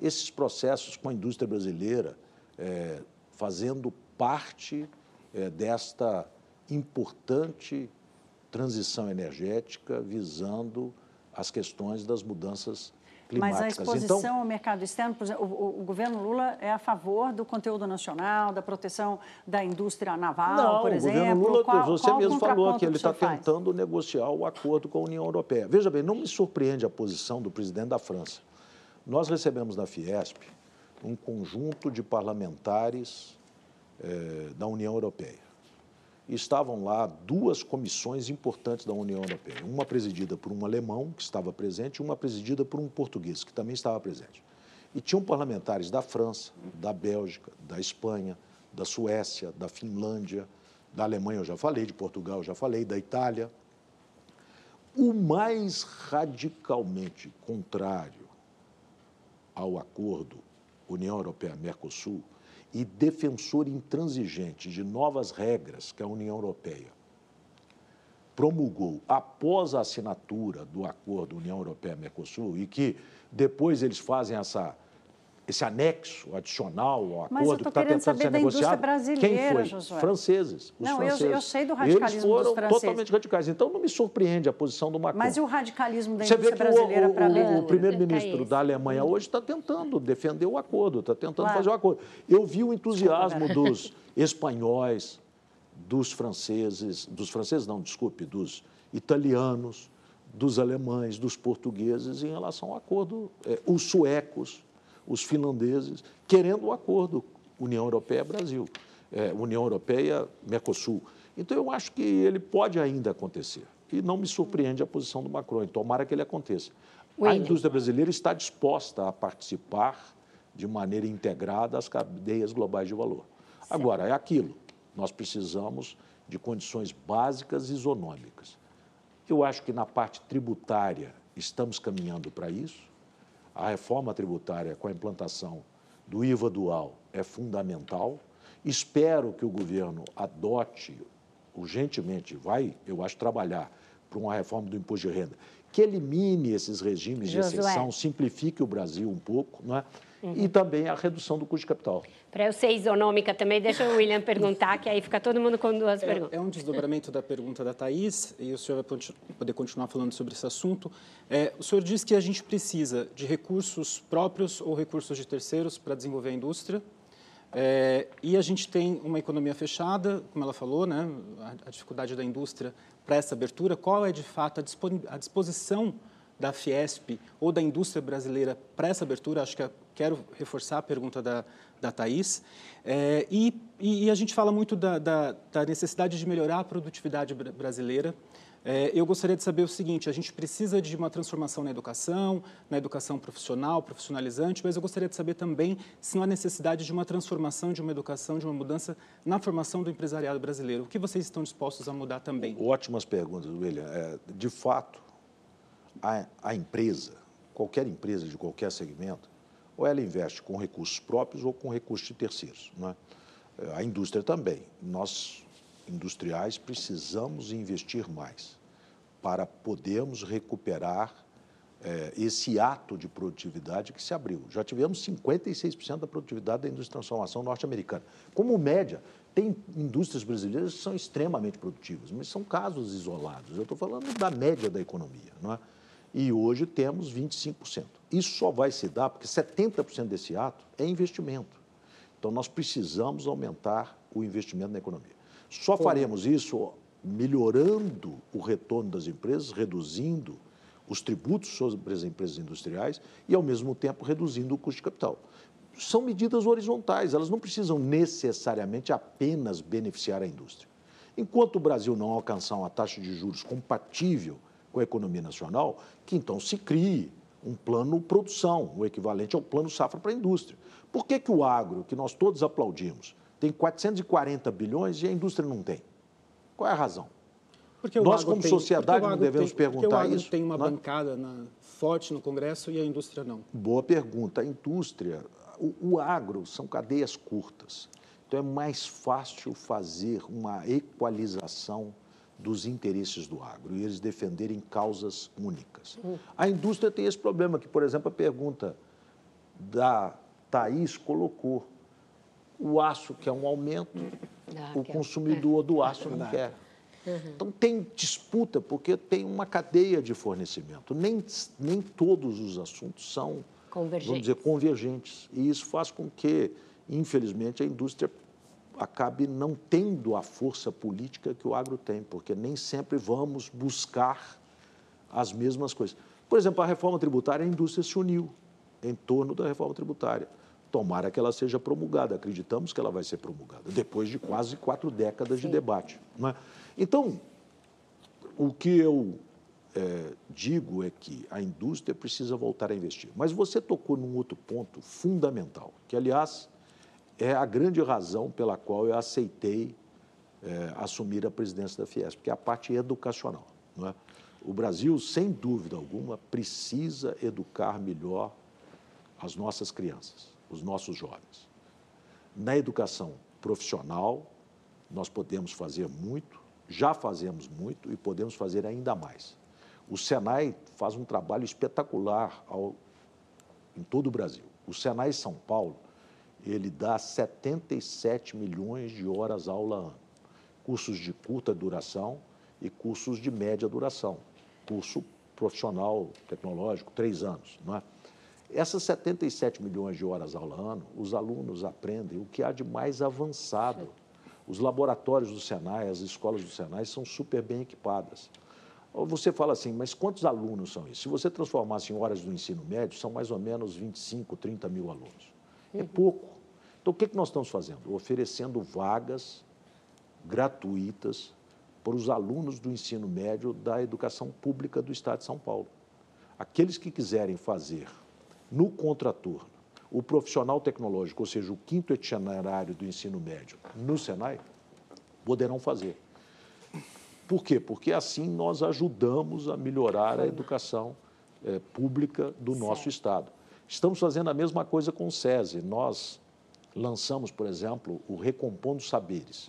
Esses processos com a indústria brasileira é, fazendo parte é, desta importante transição energética visando as questões das mudanças climáticas. Mas a exposição então, ao mercado externo, por exemplo, o, o, governo Lula é a favor do conteúdo nacional, da proteção da indústria naval, não, por exemplo? o governo Lula, qual, você qual mesmo falou que ele está tentando negociar o acordo com a União Europeia. Veja bem, não me surpreende a posição do presidente da França. Nós recebemos na Fiesp um conjunto de parlamentares eh, da União Europeia estavam lá duas comissões importantes da União Europeia. Uma presidida por um alemão, que estava presente, e uma presidida por um português, que também estava presente. E tinham parlamentares da França, da Bélgica, da Espanha, da Suécia, da Finlândia, da Alemanha, eu já falei, de Portugal, eu já falei, da Itália. O mais radicalmente contrário ao acordo União Europeia-Mercosul e defensor intransigente de novas regras que a União Europeia promulgou após a assinatura do acordo União Europeia-Mercosul e que depois eles fazem essa esse anexo adicional ao acordo que está tentando ser negociado. Quem foi? Josué. Franceses. Os não, franceses. Eu, eu sei do radicalismo Eles foram dos franceses. totalmente radicais. Então não me surpreende a posição do Macron. Mas e o radicalismo da Você indústria vê que brasileira o, para ler? o, o primeiro-ministro da Alemanha hoje está tentando defender o acordo, está tentando claro. fazer o acordo. Eu vi o entusiasmo dos espanhóis, dos franceses, dos franceses não, desculpe, dos italianos, dos alemães, dos portugueses em relação ao acordo. É, os suecos, os finlandeses, querendo o acordo União Europeia-Brasil, é, União Europeia-Mercosul. Então, eu acho que ele pode ainda acontecer. E não me surpreende a posição do Macron. Tomara que ele aconteça. William. A indústria brasileira está disposta a participar de maneira integrada às cadeias globais de valor. Certo. Agora, é aquilo. Nós precisamos de condições básicas isonômicas. Eu acho que na parte tributária estamos caminhando para isso. A reforma tributária com a implantação do IVA dual é fundamental. Espero que o governo adote urgentemente, vai, eu acho, trabalhar para uma reforma do imposto de renda que elimine esses regimes Josué. de exceção, simplifique o Brasil um pouco, não é? Uhum. E também a redução do custo de capital. Para eu ser isonômica também, deixa o William perguntar, que aí fica todo mundo com duas é, perguntas. É um desdobramento da pergunta da Thais, e o senhor vai poder continuar falando sobre esse assunto. É, o senhor diz que a gente precisa de recursos próprios ou recursos de terceiros para desenvolver a indústria. É, e a gente tem uma economia fechada, como ela falou, né, a, a dificuldade da indústria para essa abertura. Qual é, de fato, a disposição da Fiesp ou da indústria brasileira para essa abertura? Acho que é, quero reforçar a pergunta da, da Thais. É, e, e, a gente fala muito da, da, da, necessidade de melhorar a produtividade brasileira. É, eu gostaria de saber o seguinte: a gente precisa de uma transformação na educação, na educação profissional, profissionalizante, mas eu gostaria de saber também se não há necessidade de uma transformação, de uma educação, de uma mudança na formação do empresariado brasileiro. O que vocês estão dispostos a mudar também? Ótimas perguntas, William. É, de fato, a, a empresa, qualquer empresa de qualquer segmento, ou ela investe com recursos próprios ou com recursos de terceiros. É? A indústria também. Nós, industriais, precisamos investir mais para podermos recuperar é, esse ato de produtividade que se abriu. Já tivemos 56% da produtividade da indústria de transformação norte-americana. Como média, tem indústrias brasileiras que são extremamente produtivas, mas são casos isolados. Eu estou falando da média da economia. Não é? E hoje temos 25%. Isso só vai se dar porque 70% desse ato é investimento. Então, nós precisamos aumentar o investimento na economia. Só faremos isso melhorando o retorno das empresas, reduzindo os tributos sobre as empresas industriais e, ao mesmo tempo, reduzindo o custo de capital. São medidas horizontais, elas não precisam necessariamente apenas beneficiar a indústria. Enquanto o Brasil não alcançar uma taxa de juros compatível com a economia nacional, que então se crie um plano produção, o equivalente ao plano safra para a indústria. Por que, que o agro, que nós todos aplaudimos, tem 440 bilhões e a indústria não tem? Qual é a razão? Porque nós, como tem, sociedade, não devemos tem, perguntar porque o agro isso. tem uma não? É? bancada na, forte no Congresso e a indústria não. Boa pergunta. A indústria, o, o agro são cadeias curtas. Então é mais fácil fazer uma equalização dos interesses do agro e eles defenderem causas únicas. Hum. A indústria tem esse problema, que, por exemplo, a pergunta da Thaís colocou. O aço quer um aumento, ah, o quer. consumidor do aço não quer. Uhum. Então, tem disputa, porque tem uma cadeia de fornecimento. Nem, nem todos os assuntos são, vamos dizer, convergentes. E isso faz com que, infelizmente, a indústria acabe não tendo a força política que o agro tem, porque nem sempre vamos buscar as mesmas coisas. Por exemplo, a reforma tributária, a indústria se uniu em torno da reforma tributária. Tomara que ela seja promulgada. Acreditamos que ela vai ser promulgada, depois de quase quatro décadas Sim. de debate. Né? Então, o que eu é, digo é que a indústria precisa voltar a investir. Mas você tocou num outro ponto fundamental, que, aliás, é a grande razão pela qual eu aceitei é, assumir a presidência da Fiesp, que é a parte educacional. É? O Brasil, sem dúvida alguma, precisa educar melhor as nossas crianças, os nossos jovens. Na educação profissional, nós podemos fazer muito, já fazemos muito e podemos fazer ainda mais. O Senai faz um trabalho espetacular ao, em todo o Brasil. O Senai São Paulo, ele dá 77 milhões de horas aula ano. Cursos de curta duração e cursos de média duração. Curso profissional, tecnológico, três anos. Não é? Essas 77 milhões de horas aula ano, os alunos aprendem o que há de mais avançado. Os laboratórios do Senai, as escolas do Senai são super bem equipadas. Você fala assim, mas quantos alunos são isso? Se você transformasse em horas do ensino médio, são mais ou menos 25, 30 mil alunos. É pouco. Então, o que, que nós estamos fazendo? Oferecendo vagas gratuitas para os alunos do ensino médio da educação pública do Estado de São Paulo. Aqueles que quiserem fazer no contraturno o profissional tecnológico, ou seja, o quinto itinerário do ensino médio no Senai, poderão fazer. Por quê? Porque assim nós ajudamos a melhorar a educação é, pública do nosso. Estado. Estamos fazendo a mesma coisa com o SESI. Nós lançamos, por exemplo, o Recompondo Saberes.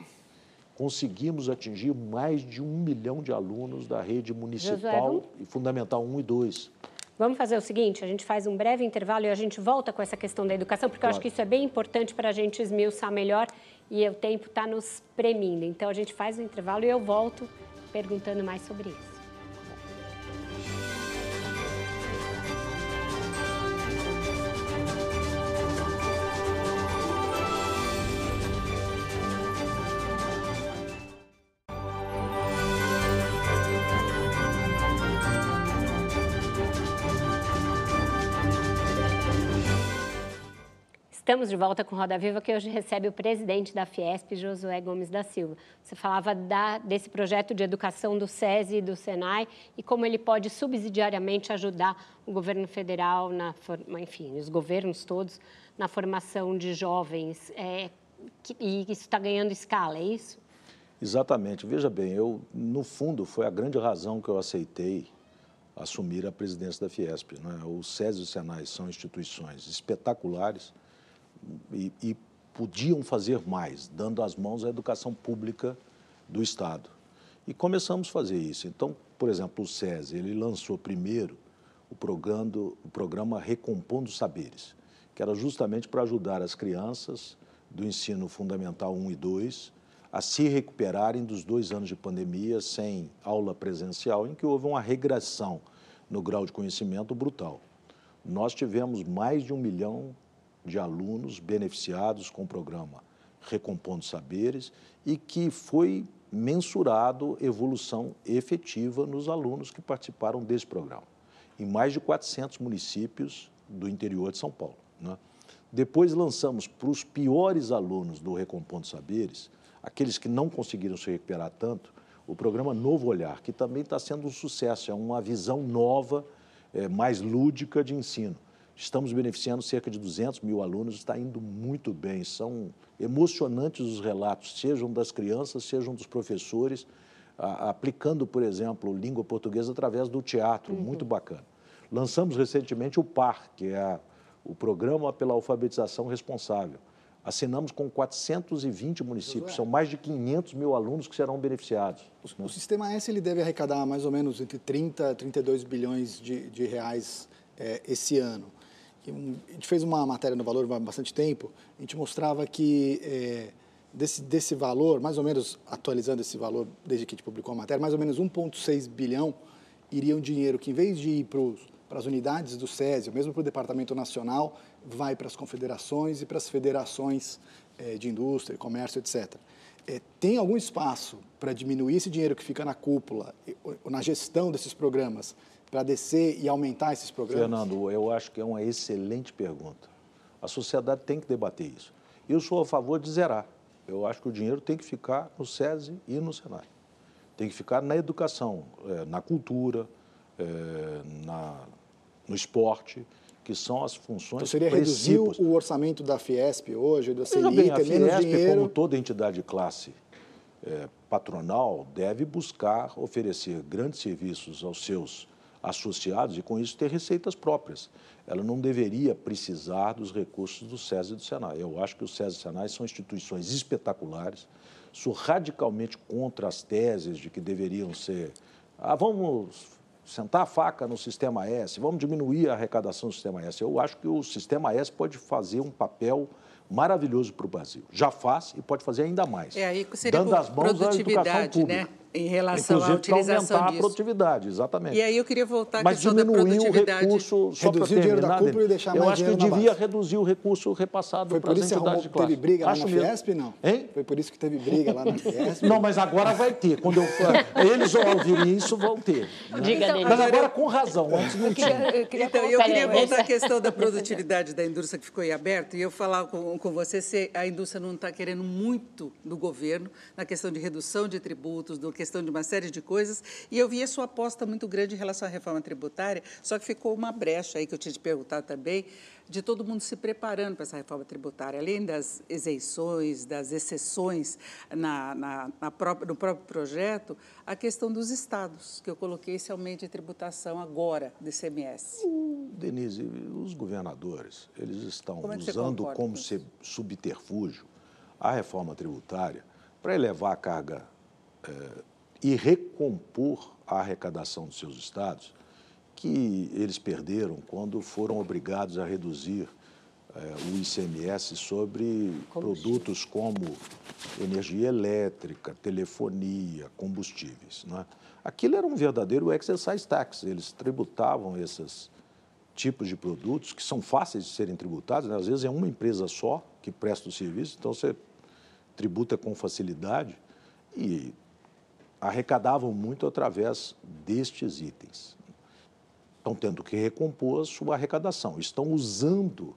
Conseguimos atingir mais de um milhão de alunos da rede municipal e fundamental 1 e 2. Vamos fazer o seguinte: a gente faz um breve intervalo e a gente volta com essa questão da educação, porque claro. eu acho que isso é bem importante para a gente esmiuçar melhor e o tempo está nos premindo. Então a gente faz o intervalo e eu volto perguntando mais sobre isso. Estamos de volta com Roda Viva, que hoje recebe o presidente da Fiesp, Josué Gomes da Silva. Você falava da, desse projeto de educação do SESI e do SENAI e como ele pode subsidiariamente ajudar o governo federal, na, enfim, os governos todos, na formação de jovens. É, que, e isso está ganhando escala, é isso? Exatamente. Veja bem, eu, no fundo, foi a grande razão que eu aceitei assumir a presidência da Fiesp. Né? O SESI e o SENAI são instituições espetaculares, e, e podiam fazer mais, dando as mãos à educação pública do Estado. E começamos a fazer isso. Então, por exemplo, o SESI, ele lançou primeiro o programa, o programa Recompondo Saberes, que era justamente para ajudar as crianças do ensino fundamental 1 e 2 a se recuperarem dos dois anos de pandemia sem aula presencial, em que houve uma regressão no grau de conhecimento brutal. Nós tivemos mais de um milhão de alunos beneficiados com o programa Recompondo Saberes e que foi mensurado evolução efetiva nos alunos que participaram desse programa, em mais de 400 municípios do interior de São Paulo. Né? Depois lançamos para os piores alunos do Recompondo Saberes, aqueles que não conseguiram se recuperar tanto, o programa Novo Olhar, que também está sendo um sucesso, é uma visão nova, é, mais lúdica de ensino. Estamos beneficiando cerca de 200 mil alunos, está indo muito bem. São emocionantes os relatos, sejam das crianças, sejam dos professores, a, aplicando, por exemplo, língua portuguesa através do teatro, uhum. muito bacana. Lançamos recentemente o PAR, que é a, o Programa pela Alfabetização Responsável. Assinamos com 420 municípios, são mais de 500 mil alunos que serão beneficiados. O, o Sistema S ele deve arrecadar mais ou menos entre 30 e 32 bilhões de, de reais é, esse ano a gente fez uma matéria no Valor há bastante tempo, a gente mostrava que é, desse, desse valor, mais ou menos atualizando esse valor desde que a gente publicou a matéria, mais ou menos 1,6 bilhão iria um dinheiro que, em vez de ir para as unidades do SESI, ou mesmo para o Departamento Nacional, vai para as confederações e para as federações é, de indústria, comércio, etc. É, tem algum espaço para diminuir esse dinheiro que fica na cúpula, na gestão desses programas, para descer e aumentar esses programas? Fernando, eu acho que é uma excelente pergunta. A sociedade tem que debater isso. Eu sou a favor de zerar. Eu acho que o dinheiro tem que ficar no SESI e no Senai. Tem que ficar na educação, é, na cultura, é, na, no esporte, que são as funções então, seria reduzir o orçamento da Fiesp hoje, da Selic, bem, a Fiesp, dinheiro... como toda entidade de classe é, patronal, deve buscar oferecer grandes serviços aos seus associados e, com isso, ter receitas próprias. Ela não deveria precisar dos recursos do SESI e do SENAI. Eu acho que o SESI e o SENAI são instituições espetaculares. Sou radicalmente contra as teses de que deveriam ser. Ah, vamos sentar a faca no sistema S, vamos diminuir a arrecadação do sistema S. Eu acho que o sistema S pode fazer um papel maravilhoso para o Brasil. Já faz e pode fazer ainda mais. É aí que seria dando as mãos à educação pública. Né? Em relação Inclusive, à utilização aumentar disso. a produtividade, exatamente. E aí eu queria voltar à Mas questão da produtividade. o recurso, só reduzir o dinheiro da cúpula e deixar eu mais acho que devia base. reduzir o recurso repassado para as entidades de classe. teve briga lá na mesmo. Fiesp, não? Hein? Foi por isso que teve briga lá na Fiesp? Não, mas agora vai ter. Quando eu, eles ouvirem isso, vão ter. Né? Diga, então, mas agora com razão, antes não tinha. Eu queria, então, eu queria voltar à questão da produtividade da indústria que ficou aí aberta e eu falar com, com você se a indústria não está querendo muito do governo na questão de redução de tributos, na questão de uma série de coisas. E eu vi a sua aposta muito grande em relação à reforma tributária, só que ficou uma brecha aí que eu tinha de perguntar também, de todo mundo se preparando para essa reforma tributária, além das isenções, das exceções na, na, na própria, no próprio projeto, a questão dos estados, que eu coloquei esse aumento de tributação agora do ICMS. Denise, os governadores, eles estão como é usando como com subterfúgio a reforma tributária para elevar a carga é, e recompor a arrecadação dos seus estados, que eles perderam quando foram obrigados a reduzir é, o ICMS sobre produtos como energia elétrica, telefonia, combustíveis. Né? Aquilo era um verdadeiro exercise tax, eles tributavam esses tipos de produtos que são fáceis de serem tributados, né? às vezes é uma empresa só que presta o serviço, então você tributa com facilidade e arrecadavam muito através destes itens. Estão tendo que recompor a sua arrecadação, estão usando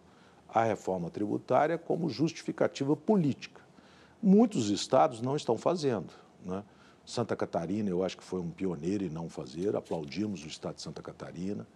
a reforma tributária como justificativa política. Muitos estados não estão fazendo. Né? Santa Catarina, eu acho que foi um pioneiro em não fazer, aplaudimos o estado de Santa Catarina.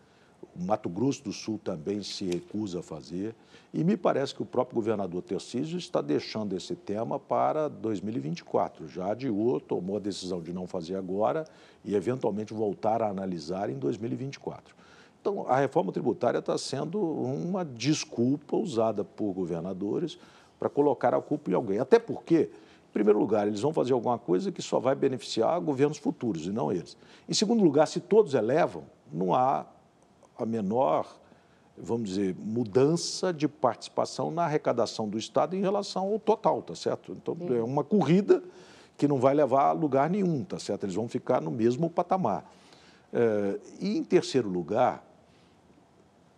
O Mato Grosso do Sul também se recusa a fazer. E me parece que o próprio governador Tarcísio está deixando esse tema para 2024. Já adiou, tomou a decisão de não fazer agora e, eventualmente, voltar a analisar em 2024. Então, a reforma tributária está sendo uma desculpa usada por governadores para colocar a culpa em alguém. Até porque, em primeiro lugar, eles vão fazer alguma coisa que só vai beneficiar governos futuros e não eles. Em segundo lugar, se todos elevam, não há a menor, vamos dizer, mudança de participação na arrecadação do Estado em relação ao total, tá certo? Então, é uma corrida que não vai levar a lugar nenhum, tá certo? Eles vão ficar no mesmo patamar. É, e, em terceiro lugar,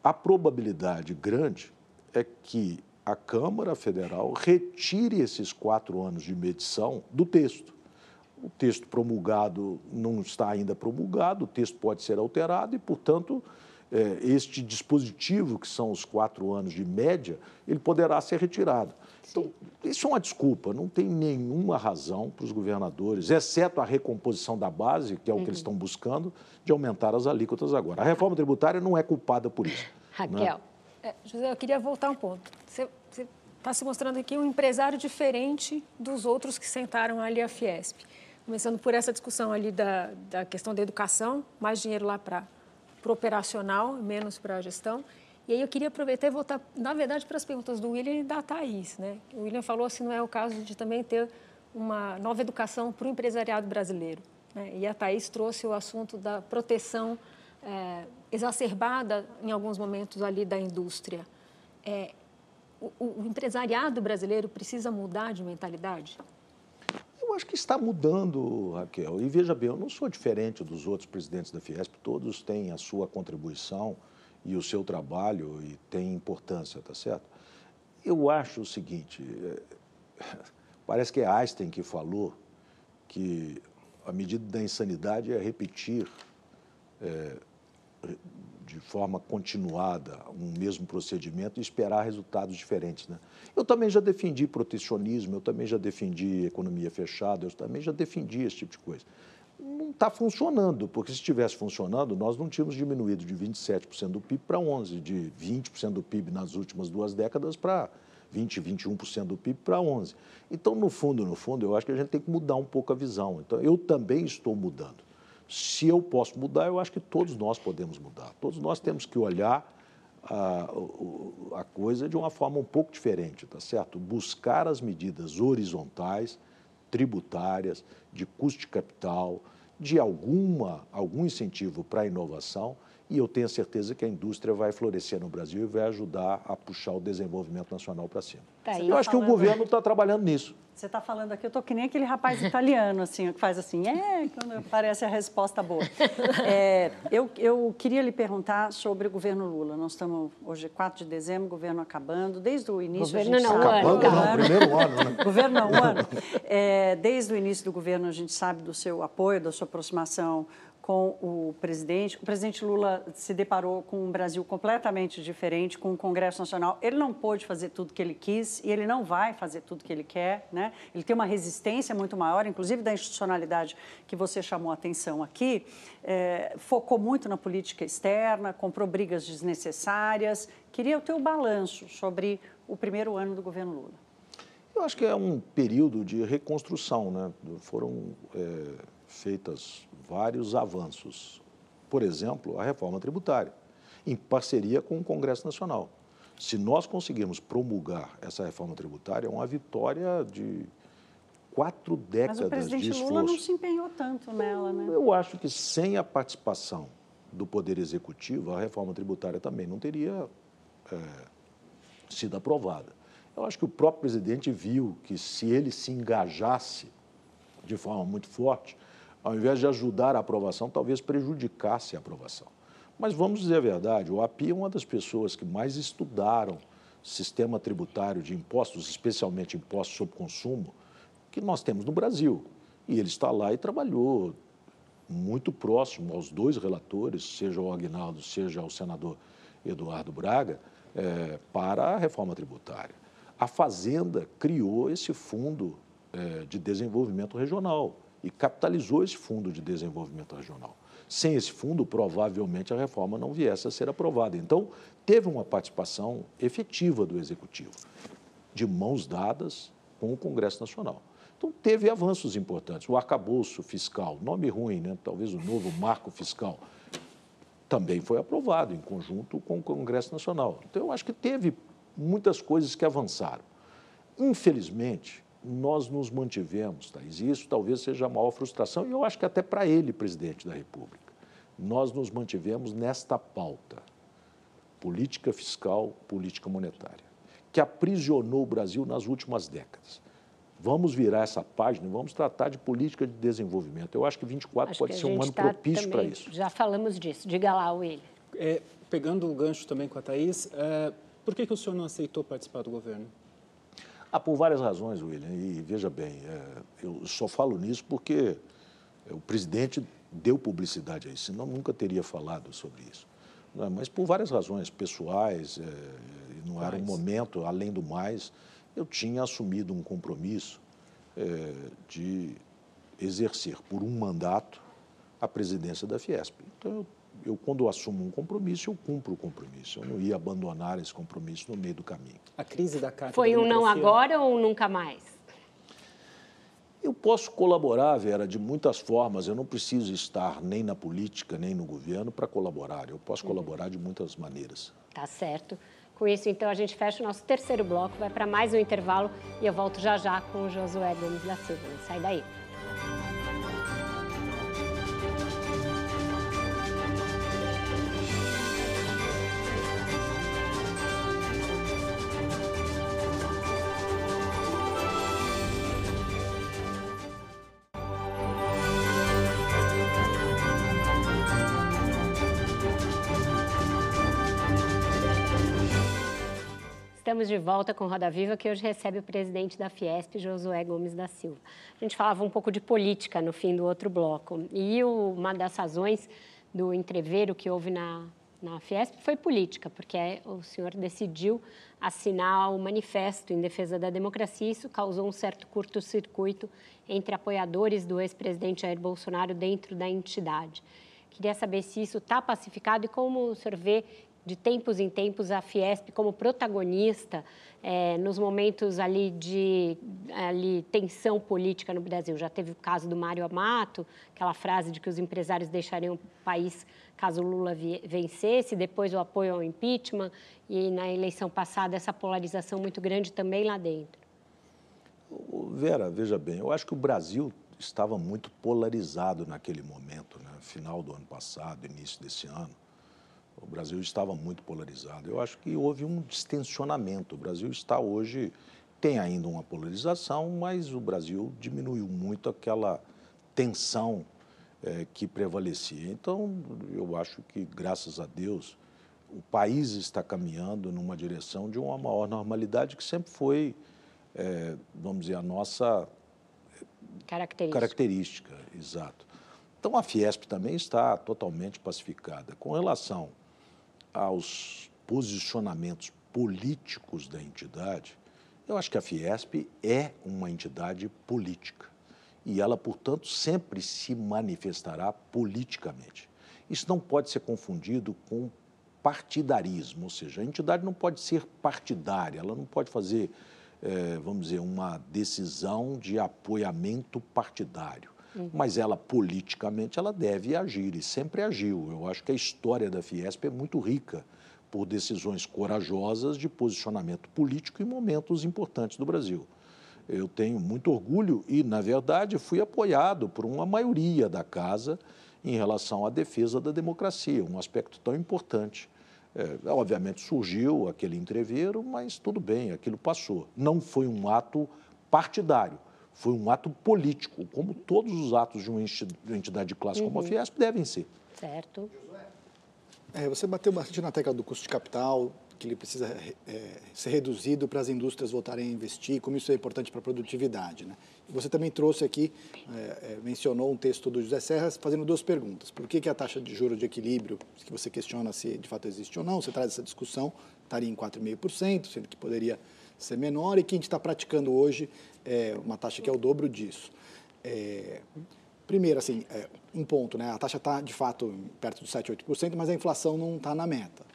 a probabilidade grande é que a Câmara Federal retire esses quatro anos de medição do texto. O texto promulgado não está ainda promulgado, o texto pode ser alterado e, portanto, é, este dispositivo, que são os quatro anos de média, ele poderá ser retirado. Então, isso é uma desculpa, não tem nenhuma razão para os governadores, exceto a recomposição da base, que é o uhum. que eles uhum. estão buscando, de aumentar as alíquotas agora. A reforma tributária não é culpada por isso. Raquel, né? é, José, eu queria voltar um ponto. Você está se mostrando aqui um empresário diferente dos outros que sentaram ali a Fiesp. Começando por essa discussão ali da, da questão da educação, mais dinheiro lá para para o operacional, menos para a gestão. E aí eu queria aproveitar e voltar, na verdade, para as perguntas do William e da Thaís. Né? O William falou se não é o caso de também ter uma nova educação para o empresariado brasileiro. Né? E a Thaís trouxe o assunto da proteção é, exacerbada, em alguns momentos, ali da indústria. É, o, o empresariado brasileiro precisa mudar de mentalidade? Acho que está mudando, Raquel. E veja bem, eu não sou diferente dos outros presidentes da Fiesp, todos têm a sua contribuição e o seu trabalho e têm importância, tá certo? Eu acho o seguinte, é, parece que é Einstein que falou que a medida da insanidade é repetir é, de forma continuada um mesmo procedimento e esperar resultados diferentes. Né? Eu também já defendi protecionismo, eu também já defendi economia fechada, eu também já defendi esse tipo de coisa. Não está funcionando, porque se estivesse funcionando, nós não tínhamos diminuído de 27% do PIB para 11%, de 20% do PIB nas últimas duas décadas para 20%, 21% do PIB para 11%. Então, no fundo, no fundo, eu acho que a gente tem que mudar um pouco a visão. Então, eu também estou mudando. Se eu posso mudar, eu acho que todos nós podemos mudar. Todos nós temos que olhar a, a coisa de uma forma um pouco diferente, tá certo? Buscar as medidas horizontais, tributárias, de custo de capital, de alguma, algum incentivo para a inovação, e eu tenho certeza que a indústria vai florescer no Brasil e vai ajudar a puxar o desenvolvimento nacional para cima. Tá eu acho que o governo está trabalhando nisso. Você está falando aqui, eu estou que nem aquele rapaz italiano, assim, que faz assim, é, quando aparece a resposta boa. É, eu, eu queria lhe perguntar sobre o governo Lula. Nós estamos, hoje é 4 de dezembro, governo acabando, desde o início... Governo não, sabe, ano. Acabando não, primeiro ano. Né? Governo não, ano. É, desde o início do governo, a gente sabe do seu apoio, da sua aproximação com o presidente. O presidente Lula se deparou com um Brasil completamente diferente, com o Congresso Nacional. Ele não pôde fazer tudo que ele quis e ele não vai fazer tudo que ele quer. Né? Ele tem uma resistência muito maior, inclusive da institucionalidade que você chamou a atenção aqui. É, focou muito na política externa, comprou brigas desnecessárias. Queria o teu balanço sobre o primeiro ano do governo Lula. Eu acho que é um período de reconstrução. Né? Foram é, feitas vários avanços. Por exemplo, a reforma tributária, em parceria com o Congresso Nacional. Se nós conseguirmos promulgar essa reforma tributária, é uma vitória de quatro décadas de esforço. Mas o presidente Lula não se empenhou tanto nela, né? Eu acho que sem a participação do Poder Executivo, a reforma tributária também não teria é, sido aprovada. Eu acho que o próprio presidente viu que se ele se engajasse de forma muito forte, ao invés de ajudar a aprovação, talvez prejudicasse a aprovação. Mas vamos dizer a verdade, o API é uma das pessoas que mais estudaram sistema tributário de impostos, especialmente impostos sobre consumo, que nós temos no Brasil. E ele está lá e trabalhou muito próximo aos dois relatores, seja o Agnaldo, seja o senador Eduardo Braga, é, para a reforma tributária. A Fazenda criou esse fundo é, de desenvolvimento regional e capitalizou esse fundo de desenvolvimento regional. Sem esse fundo, provavelmente a reforma não viesse a ser aprovada. Então, teve uma participação efetiva do Executivo, de mãos dadas com o Congresso Nacional. Então, teve avanços importantes. O arcabouço fiscal, nome ruim, né? talvez o novo marco fiscal, também foi aprovado em conjunto com o Congresso Nacional. Então, eu acho que teve muitas coisas que avançaram. Infelizmente, nós nos mantivemos, Thaís, e isso talvez seja a maior frustração, e eu acho que até para ele, presidente da República. Nós nos mantivemos nesta pauta, política fiscal, política monetária, que aprisionou o Brasil nas últimas décadas. Vamos virar essa página e vamos tratar de política de desenvolvimento. Eu acho que 24 acho pode que ser um ano tá propício para isso. Já falamos disso. Diga lá, William. É, pegando o gancho também com a Thaís, é, por que, que o senhor não aceitou participar do governo? Ah, por várias razões, William. E veja bem, é, eu só falo nisso porque o presidente deu publicidade a isso, senão nunca teria falado sobre isso. É? Mas por várias razões pessoais, é, não era um momento, além do mais, eu tinha assumido um compromisso é, de exercer por um mandato a presidência da Fiesp. Então, eu eu, quando assumo um compromisso, eu cumpro o compromisso. Eu não ia abandonar esse compromisso no meio do caminho. A crise da Carta Foi um não agora ou um nunca mais? Eu posso colaborar, Vera, de muitas formas. Eu não preciso estar nem na política, nem no governo para colaborar. Eu posso uhum. colaborar de muitas maneiras. Tá certo. Com isso, então, a gente fecha o nosso terceiro bloco, vai para mais um intervalo e eu volto já já com o Josué Gomes da Silva. Não sai daí. Estamos de volta com Roda Viva, que hoje recebe o presidente da Fiesp, Josué Gomes da Silva. A gente falava um pouco de política no fim do outro bloco. E uma das razões do entreveiro que houve na na Fiesp foi política, porque o senhor decidiu assinar o manifesto em defesa da democracia. Isso causou um certo curto-circuito entre apoiadores do ex-presidente Jair Bolsonaro dentro da entidade. Queria saber se isso está pacificado e como o senhor vê de tempos em tempos a Fiesp como protagonista é, nos momentos ali de ali, tensão política no Brasil. Já teve o caso do Mário Amato, aquela frase de que os empresários deixariam o país caso Lula vencesse, depois o apoio ao impeachment e na eleição passada essa polarização muito grande também lá dentro. Vera, veja bem, eu acho que o Brasil estava muito polarizado naquele momento, né? final do ano passado, início desse ano. O Brasil estava muito polarizado. Eu acho que houve um distensionamento. O Brasil está hoje, tem ainda uma polarização, mas o Brasil diminuiu muito aquela tensão é, que prevalecia. Então, eu acho que, graças a Deus, o país está caminhando numa direção de uma maior normalidade que sempre foi, é, vamos dizer, a nossa característica. característica. Exato. Então, a Fiesp também está totalmente pacificada. Com relação aos posicionamentos políticos da entidade, eu acho que a Fiesp é uma entidade política e ela, portanto, sempre se manifestará politicamente. Isso não pode ser confundido com partidarismo, ou seja, a entidade não pode ser partidária, ela não pode fazer, é, vamos dizer, uma decisão de apoiamento partidário. Uhum. Mas ela, politicamente, ela deve agir e sempre agiu. Eu acho que a história da Fiesp é muito rica por decisões corajosas de posicionamento político em momentos importantes do Brasil eu tenho muito orgulho e, na verdade, fui apoiado por uma maioria da casa em relação à defesa da democracia, um aspecto tão importante. É, obviamente surgiu aquele entreveiro, mas tudo bem, aquilo passou. Não foi um ato partidário, foi um ato político, como todos os atos de uma entidade de classe uhum. como a uhum. Fiesp devem ser. Certo. É, você bateu bastante na tecla do custo de capital, que ele precisa é, ser reduzido para as indústrias voltarem a investir, como isso é importante para a produtividade. Né? Você também trouxe aqui, é, é, mencionou um texto do José Serras fazendo duas perguntas. Por que, que a taxa de juros de equilíbrio, que você questiona se de fato existe ou não, você traz essa discussão, estaria em 4,5%, sendo que poderia ser menor, e que a gente está praticando hoje é, uma taxa que é o dobro disso. É, primeiro, assim, é, um ponto, né? a taxa está de fato perto de 7, 8%, mas a inflação não está na meta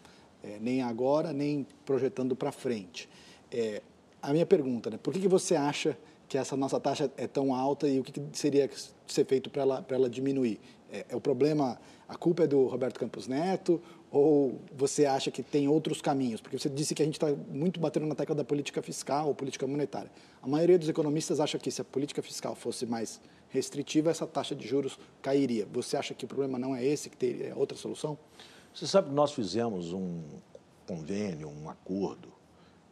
é, nem agora, nem projetando para frente. É, a minha pergunta, né, por que, que você acha que essa nossa taxa é tão alta e o que, que seria ser feito para ela, ela diminuir? É, é, o problema, a culpa é do Roberto Campos Neto ou você acha que tem outros caminhos? Porque você disse que a gente está muito batendo na tecla da política fiscal ou política monetária. A maioria dos economistas acha que se a política fiscal fosse mais restritiva, essa taxa de juros cairia. Você acha que o problema não é esse, que teria outra solução? Você sabe que nós fizemos um convênio, um acordo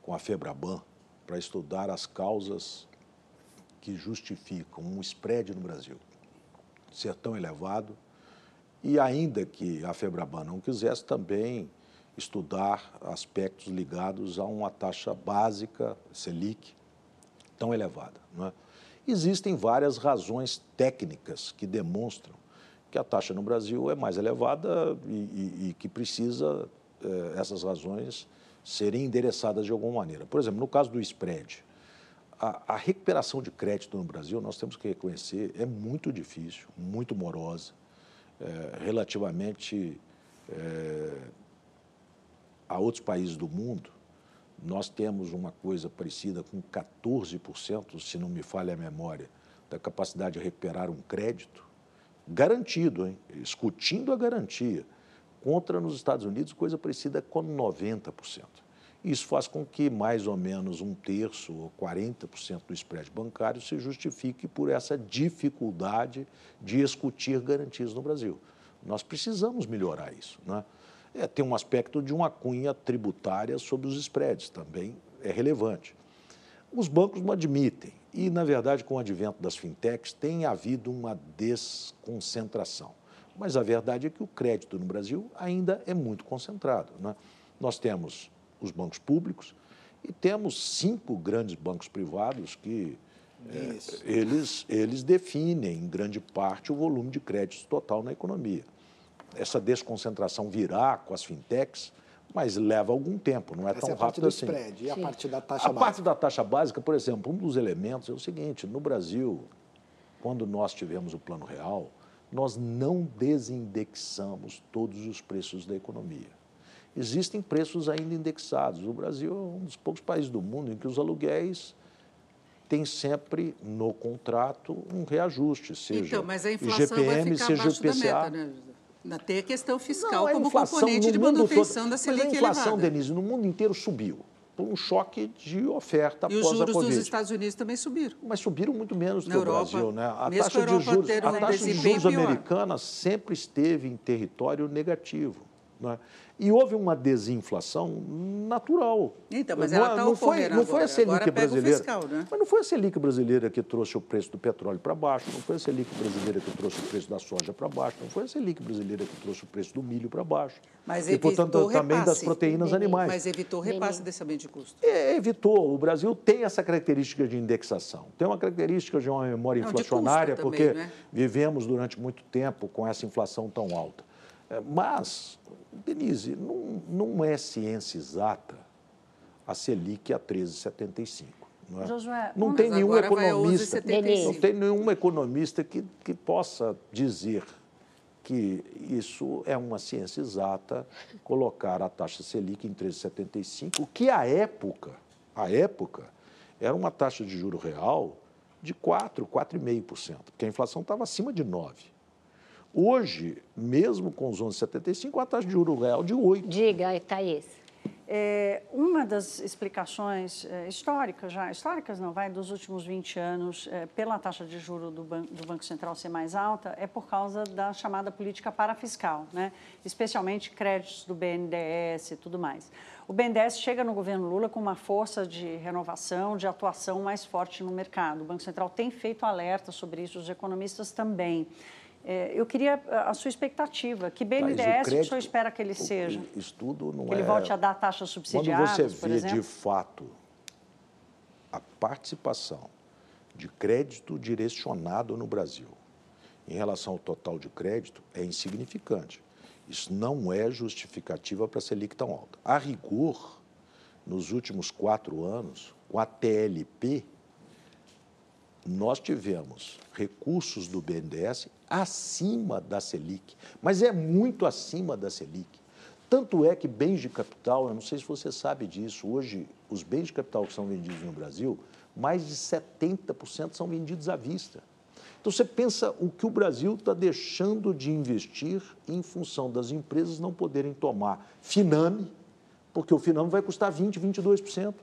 com a Febraban para estudar as causas que justificam um spread no Brasil ser tão elevado e ainda que a Febraban não quisesse também estudar aspectos ligados a uma taxa básica Selic tão elevada. É? Existem várias razões técnicas que demonstram que a taxa no Brasil é mais elevada e, e, e que precisa eh, essas razões serem endereçadas de alguma maneira. Por exemplo, no caso do spread, a, a, recuperação de crédito no Brasil, nós temos que reconhecer, é muito difícil, muito morosa, eh, relativamente eh, a outros países do mundo. Nós temos uma coisa parecida com 14%, se não me falha a memória, da capacidade de recuperar um crédito garantido, hein? discutindo a garantia, contra nos Estados Unidos coisa parecida com 90%. Isso faz com que mais ou menos um terço ou 40% do spread bancário se justifique por essa dificuldade de discutir garantias no Brasil. Nós precisamos melhorar isso. Né? É, tem um aspecto de uma cunha tributária sobre os spreads, também é relevante. Os bancos não admitem. E, na verdade, com o advento das fintechs, tem havido uma desconcentração. Mas a verdade é que o crédito no Brasil ainda é muito concentrado. Né? Nós temos os bancos públicos e temos cinco grandes bancos privados que é, eles, eles definem, em grande parte, o volume de crédito total na economia. essa desconcentração virá com as fintechs, mas leva algum tempo, não é Essa tão é a parte rápido do assim. spread. E a Sim. parte da taxa A básica? parte da taxa básica, por exemplo, um dos elementos é o seguinte: no Brasil, quando nós tivemos o Plano Real, nós não desindexamos todos os preços da economia. Existem preços ainda indexados. O Brasil é um dos poucos países do mundo em que os aluguéis têm sempre no contrato um reajuste, seja Então, mas a inflação vai IGPM, ficar seja abaixo da IPCA. meta, né? Tem a questão fiscal Não, como inflação componente de manutenção todo- da Selic Mas a inflação, elevada. Denise, no mundo inteiro subiu por um choque de oferta E os após a juros Covid. dos Estados Unidos também subiram. Mas subiram muito menos Na que o Europa, Brasil, né? A taxa a de juros, a um taxa de juros americana sempre esteve em território negativo. Né? E houve uma desinflação natural. Então, mas Não ela é- tá não foi, não foi a agora. Selic brasileira. fiscal, né? Mas não foi a Selic brasileira que trouxe o preço do petróleo para baixo, não foi a Selic brasileira que trouxe o preço da soja para baixo, não foi a Selic brasileira que trouxe o preço do milho para baixo. Mas e, portanto, evitou também das repasse. proteínas Neném, animais. Mas evitou o repasse desse aumento de custo. É, evitou. O Brasil tem essa característica de indexação. Tem uma característica de uma memória Não, inflacionária, também, porque né? vivemos durante muito tempo com essa inflação tão alta. É, Mas, Denise, não, não é ciência exata a Selic a 13,75. Não, é? Josué, não tem nenhum economista, 11,75. não tem nenhum economista que, que possa dizer que isso é uma ciência exata, colocar a taxa Selic em 13,75, que à época, à época, era uma taxa de juro real de 4, 4,5%, porque a inflação estava acima de 9%. Hoje, mesmo com os 11,75, a taxa de juro real de 8%. Diga, Thaís. É, uma das explicações é, históricas, já históricas não, vai dos últimos 20 anos, é, pela taxa de juro do, ban do Banco Central ser mais alta, é por causa da chamada política parafiscal, né? especialmente créditos do BNDES e tudo mais. O BNDES chega no governo Lula com uma força de renovação, de atuação mais forte no mercado. O Banco Central tem feito alerta sobre isso, os economistas também. É, eu queria a sua expectativa. Que BNDES que o senhor espera que ele seja? Isso tudo não Que ele é... volte a dar taxas Quando subsidiadas, você por vê de fato a participação de crédito direcionado no Brasil em relação ao total de crédito, é insignificante. Isso não é justificativa para a Selic tão alta. A rigor, nos últimos quatro anos, com a TLP, nós tivemos recursos do BNDES acima da Selic, mas é muito acima da Selic. Tanto é que bens de capital, eu não sei se você sabe disso, hoje os bens de capital que são vendidos no Brasil, mais de 70% são vendidos à vista. Então você pensa o que o Brasil está deixando de investir em função das empresas não poderem tomar Finame, porque o Finame vai custar 20%, 22%.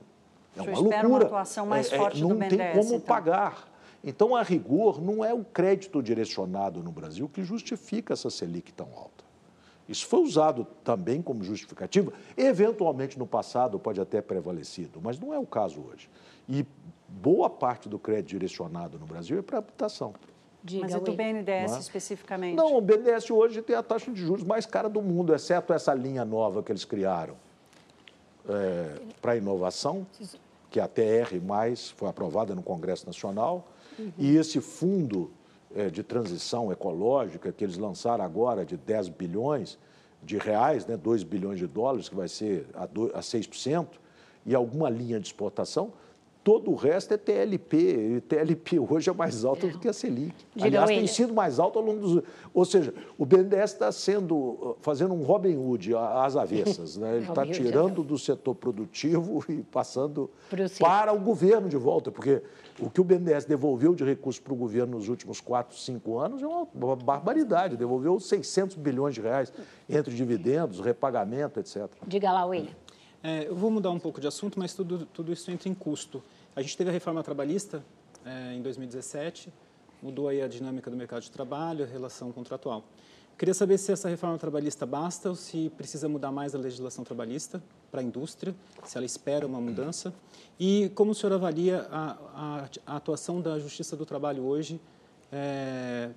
É uma espera uma loucura. atuação mais É- é- forte do não tem BNDES, como então. pagar. Então, a rigor, não é o crédito direcionado no Brasil que justifica essa Selic tão alta. Isso foi usado também como justificativa, eventualmente no passado pode até prevalecido, mas não é o caso hoje. E boa parte do crédito direcionado no Brasil é para habitação. Diga, Mas é do. BNDES Não é? especificamente? Não, o BNDES hoje tem a taxa de juros mais cara do mundo, exceto essa linha nova que eles criaram para inovação, que é a TR, foi aprovada no Congresso Nacional, e esse fundo eh, de transição ecológica que eles lançaram agora de 10 bilhões de reais, né, 2 bilhões de dólares, que vai ser a, do, a 6%, e alguma linha de exportação, todo o resto é TLP. E TLP hoje é mais alta do que a Selic. Diga, Aliás, tem William. sido mais alta ao longo dos. Ou seja, o BNDES está sendo uh, fazendo um Robin Hood às avessas. Né? Ele está Hood, tirando do setor produtivo e passando para o governo de volta, porque o que o BNDES devolveu de recursos para o governo nos últimos quatro, cinco anos é uma barbaridade. Devolveu 600 bilhões de reais entre dividendos, repagamento, etc. Diga lá, William. É, eu vou mudar um pouco de assunto, mas tudo, tudo isso entra em custo. A gente teve a reforma trabalhista é, em 2017, mudou aí a dinâmica do mercado de trabalho, a relação contratual. Queria saber se essa reforma trabalhista basta ou se precisa mudar mais a legislação trabalhista para a indústria, se ela espera uma mudança. E como o senhor avalia a, a, a atuação da Justiça do Trabalho hoje, é,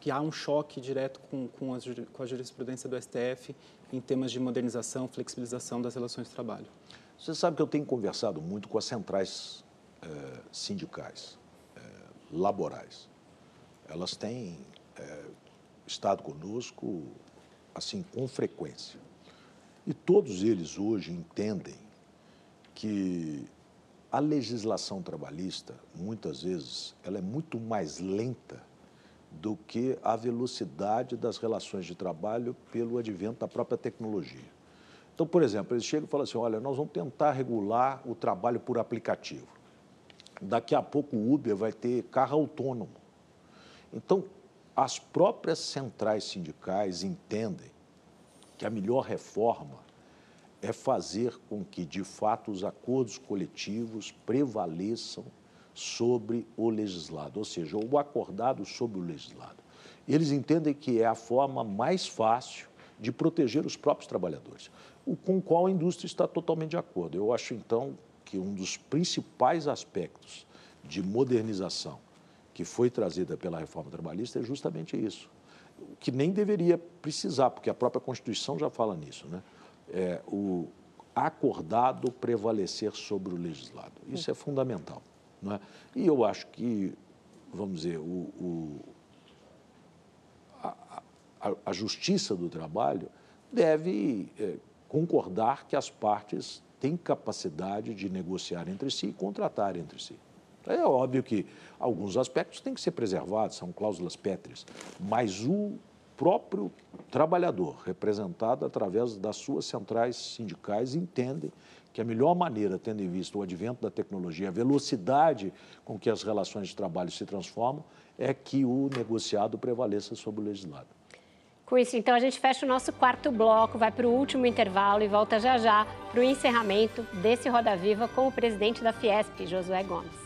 que há um choque direto com, com, a, com a jurisprudência do STF em temas de modernização, flexibilização das relações de trabalho. Você sabe que eu tenho conversado muito com as centrais eh, sindicais, eh, laborais. Elas têm eh, estado conosco assim com frequência. E todos eles hoje entendem que a legislação trabalhista, muitas vezes, ela é muito mais lenta do que a velocidade das relações de trabalho pelo advento da própria tecnologia. Então, por exemplo, eles chegam e falam assim: olha, nós vamos tentar regular o trabalho por aplicativo. Daqui a pouco o Uber vai ter carro autônomo. Então, as próprias centrais sindicais entendem que a melhor reforma é fazer com que, de fato, os acordos coletivos prevaleçam sobre o legislado, ou seja, o acordado sobre o legislado. Eles entendem que é a forma mais fácil de proteger os próprios trabalhadores, com o qual a indústria está totalmente de acordo. Eu acho, então, que um dos principais aspectos de modernização que foi trazida pela reforma trabalhista é justamente isso, que nem deveria precisar, porque a própria Constituição já fala nisso, né? É, o acordado prevalecer sobre o legislado. Isso é fundamental. Não é? E eu acho que, vamos dizer, o, o a, a, a, justiça do trabalho deve é, concordar que as partes têm capacidade de negociar entre si e contratar entre si. É óbvio que alguns aspectos têm que ser preservados, são cláusulas pétreas, mas o próprio trabalhador, representado através das suas centrais sindicais, entendem que a melhor maneira, tendo em vista o advento da tecnologia, a velocidade com que as relações de trabalho se transformam, é que o negociado prevaleça sobre o legislado. Com isso, então, a gente fecha o nosso quarto bloco, vai para o último intervalo e volta já já para o encerramento desse Roda Viva com o presidente da Fiesp, Josué Gomes.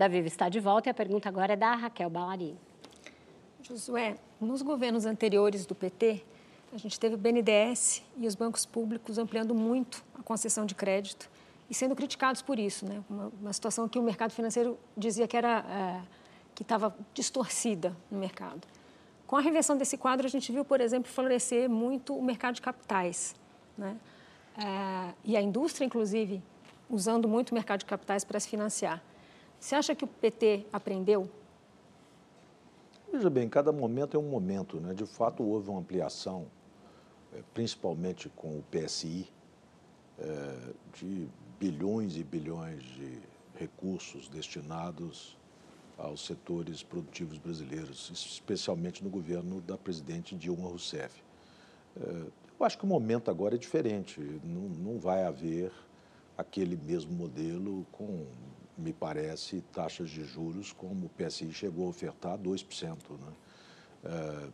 Roda Viva está de volta e a pergunta agora é da Raquel Balari. Josué, nos governos anteriores do PT, a gente teve o BNDES e os bancos públicos ampliando muito a concessão de crédito e sendo criticados por isso, né? Uma, uma situação que o mercado financeiro dizia que era é, que estava distorcida no mercado. Com a reversão desse quadro, a gente viu, por exemplo, florescer muito o mercado de capitais, né? É, e a indústria, inclusive, usando muito o mercado de capitais para se financiar. Você acha que o PT aprendeu? Veja bem, cada momento é um momento. Né? De fato, houve uma ampliação, eh, principalmente com o PSI, eh, de bilhões e bilhões de recursos destinados aos setores produtivos brasileiros, especialmente no governo da presidente Dilma Rousseff. Eh, eu acho que o momento agora é diferente, não, não vai haver aquele mesmo modelo com me parece, taxas de juros como o PSI chegou a ofertar 2%. Né? É,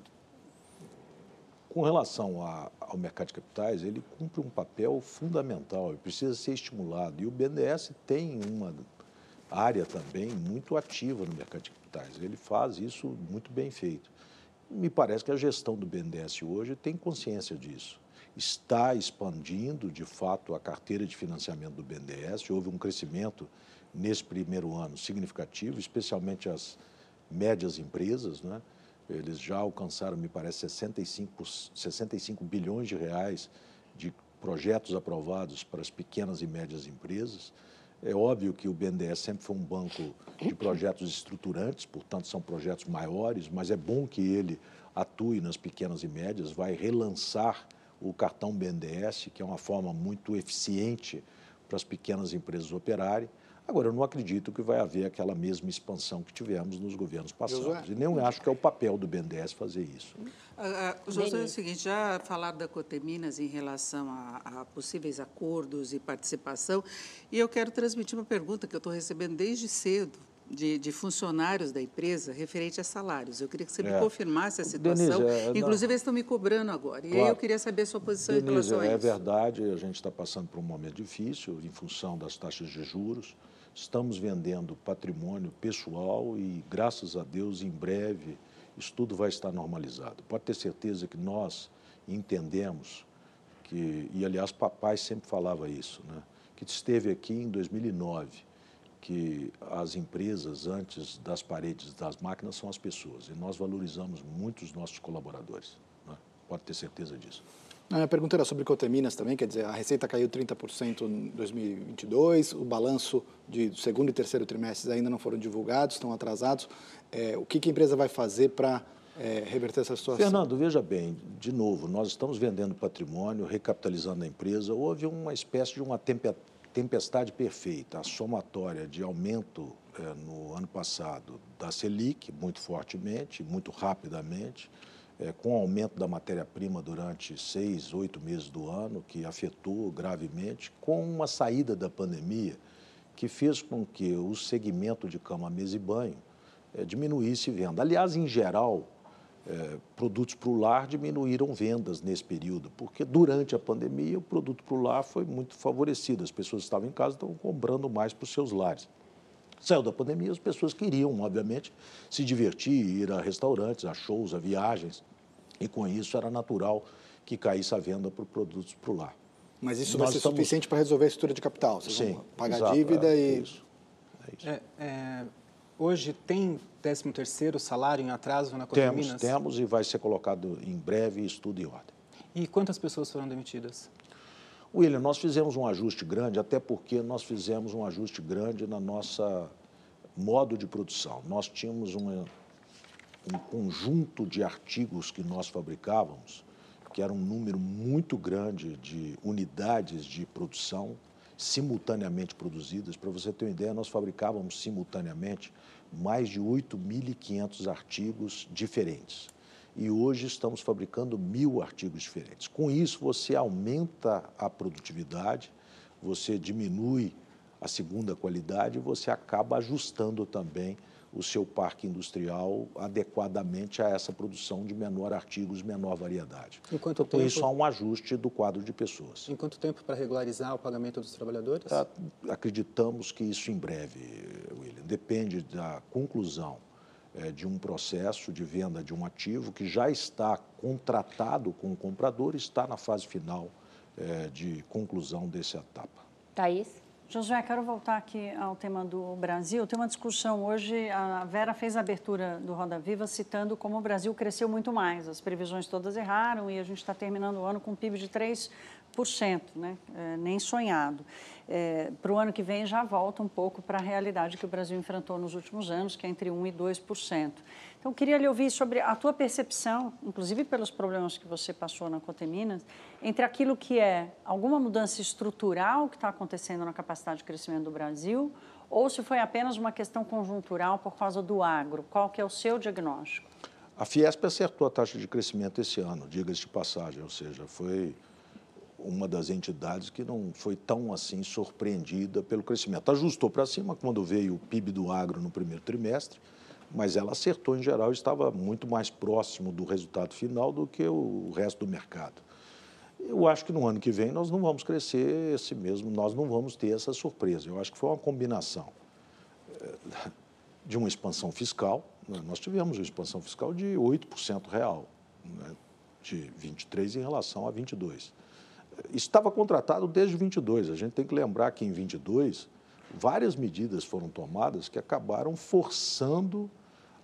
com relação a, ao mercado de capitais, ele cumpre um papel fundamental, ele precisa ser estimulado. E o BNDES tem uma área também muito ativa no mercado de capitais, ele faz isso muito bem feito. Me parece que a gestão do BNDES hoje tem consciência disso. Está expandindo, de fato, a carteira de financiamento do BNDES, houve um crescimento nesse primeiro ano significativo, especialmente as médias empresas, né? Eles já alcançaram, me parece, 65, 65 bilhões de reais de projetos aprovados para as pequenas e médias empresas. É óbvio que o BNDES sempre foi um banco de projetos estruturantes, portanto, são projetos maiores, mas é bom que ele atue nas pequenas e médias, vai relançar o cartão BNDES, que é uma forma muito eficiente para as pequenas empresas operarem. Agora, eu não acredito que vai haver aquela mesma expansão que tivemos nos governos passados. Josué. E nem acho que é o papel do BNDES fazer isso. Uh, uh, Josué, é o seguinte, já falaram da Coteminas em relação a, a, possíveis acordos e participação, e eu quero transmitir uma pergunta que eu estou recebendo desde cedo, de, de, funcionários da empresa referente a salários. Eu queria que você é. me confirmasse a situação. Denise, é, Inclusive, eles estão me cobrando agora. Claro. E aí eu queria saber a sua posição Denise, em relação a é isso. É verdade, a gente está passando por um momento difícil em função das taxas de juros. Estamos vendendo patrimônio pessoal e, graças a Deus, em breve isso tudo vai estar normalizado. Pode ter certeza que nós entendemos que, e aliás, papai sempre falava isso, né? que esteve aqui em 2009, que as empresas, antes das paredes das máquinas, são as pessoas. E nós valorizamos muito os nossos colaboradores. Né? Pode ter certeza disso. A minha pergunta era sobre Coteminas também, quer dizer, a receita caiu 30% em 2022, o balanço de segundo e terceiro trimestres ainda não foram divulgados, estão atrasados. É, o que, que, a empresa vai fazer para é, reverter essa situação? Fernando, veja bem, de novo, nós estamos vendendo patrimônio, recapitalizando a empresa. Houve uma espécie de uma tempestade perfeita, a somatória de aumento é, no ano passado da Selic, muito fortemente, muito rapidamente, é, com o aumento da matéria-prima durante seis, oito meses do ano, que afetou gravemente, com uma saída da pandemia que fez com que o segmento de cama, mesa e banho é, diminuísse venda. Aliás, em geral, é, produtos para o lar diminuíram vendas nesse período, porque durante a pandemia o produto para o lar foi muito favorecido. As pessoas estavam em casa, estavam comprando mais para os seus lares. Saiu da pandemia, as pessoas queriam, obviamente, se divertir, ir a restaurantes, a shows, a viagens, e com isso era natural que caísse a venda por produtos para o lar. Mas isso Nós vai ser estamos... suficiente para resolver a estrutura de capital? Vocês Sim, pagar exato, dívida é, e... Isso. É isso. É, é, hoje tem 13º salário em atraso na Coteminas? Temos, temos e vai ser colocado em breve estudo em ordem. E quantas pessoas foram demitidas? William, nós fizemos um ajuste grande, até porque nós fizemos um ajuste grande na nossa modo de produção. Nós tínhamos uma, um conjunto de artigos que nós fabricávamos, que era um número muito grande de unidades de produção simultaneamente produzidas. Para você ter uma ideia, nós fabricávamos simultaneamente mais de 8.500 artigos diferentes. E hoje estamos fabricando mil artigos diferentes. Com isso, você aumenta a produtividade, você diminui a segunda qualidade e você acaba ajustando também o seu parque industrial adequadamente a essa produção de menor artigos, menor variedade. Em quanto então, tempo... Com isso, há um ajuste do quadro de pessoas. Em quanto tempo para regularizar o pagamento dos trabalhadores? Acreditamos que isso em breve, William. Depende da conclusão é, de um processo de venda de um ativo que já está contratado com o comprador e está na fase final é, de conclusão dessa etapa. Thaís? Josué, quero voltar aqui ao tema do Brasil. Tem uma discussão hoje, a Vera fez a abertura do Roda Viva citando como o Brasil cresceu muito mais. As previsões todas erraram e a gente está terminando o ano com um PIB de 3%, né? É, nem sonhado. É, para o ano que vem já volta um pouco para a realidade que o Brasil enfrentou nos últimos anos, que é entre 1% e 2%. Então, queria lhe ouvir sobre a tua percepção, inclusive pelos problemas que você passou na Coteminas, entre aquilo que é alguma mudança estrutural que está acontecendo na capacidade de crescimento do Brasil ou se foi apenas uma questão conjuntural por causa do agro. Qual que é o seu diagnóstico? A Fiesp acertou a taxa de crescimento esse ano, diga-se de passagem, ou seja, foi uma das entidades que não foi tão assim surpreendida pelo crescimento. Ajustou para cima quando veio o PIB do agro no primeiro trimestre, mas ela acertou em geral, estava muito mais próximo do resultado final do que o resto do mercado. Eu acho que no ano que vem nós não vamos crescer esse mesmo, nós não vamos ter essa surpresa. Eu acho que foi uma combinação eh, de uma expansão fiscal, né? nós tivemos uma expansão fiscal de 8% real, né? de 23 em relação a 22. Isso estava contratado desde 22. A gente tem que lembrar que em 22 várias medidas foram tomadas que acabaram forçando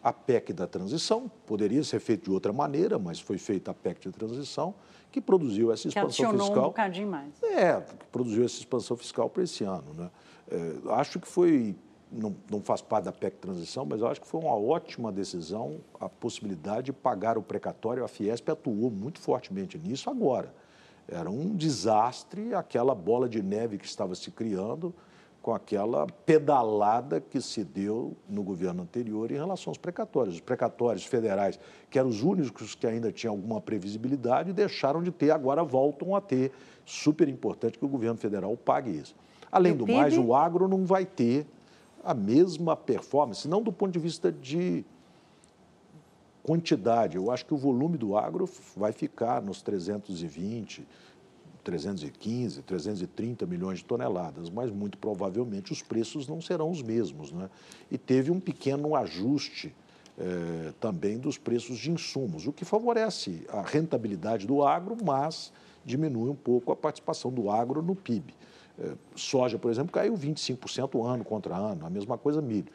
a PEC da transição. Poderia ser feito de outra maneira, mas foi feita a PEC de transição, que produziu essa expansão que fiscal. um bocadinho mais. É, produziu essa expansão fiscal para esse ano. Né? É, acho que foi, não, não faz parte da PEC de transição, mas acho que foi uma ótima decisão a possibilidade de pagar o precatório. A Fiesp atuou muito fortemente nisso agora. Era um desastre aquela bola de neve que estava se criando com aquela pedalada que se deu no governo anterior em relação aos precatórios. Os precatórios federais, que eram os únicos que ainda tinham alguma previsibilidade, deixaram de ter, agora voltam a ter. Super importante que o governo federal pague isso. Além do mais, o agro não vai ter a mesma performance, não do ponto de vista de quantidade. Eu acho que o volume do agro vai ficar nos 320, 315, 330 milhões de toneladas, mas muito provavelmente os preços não serão os mesmos. Né? E teve um pequeno ajuste eh, também dos preços de insumos, o que favorece a rentabilidade do agro, mas diminui um pouco a participação do agro no PIB. É, soja, por exemplo, caiu 25% ano contra ano, a mesma coisa milho.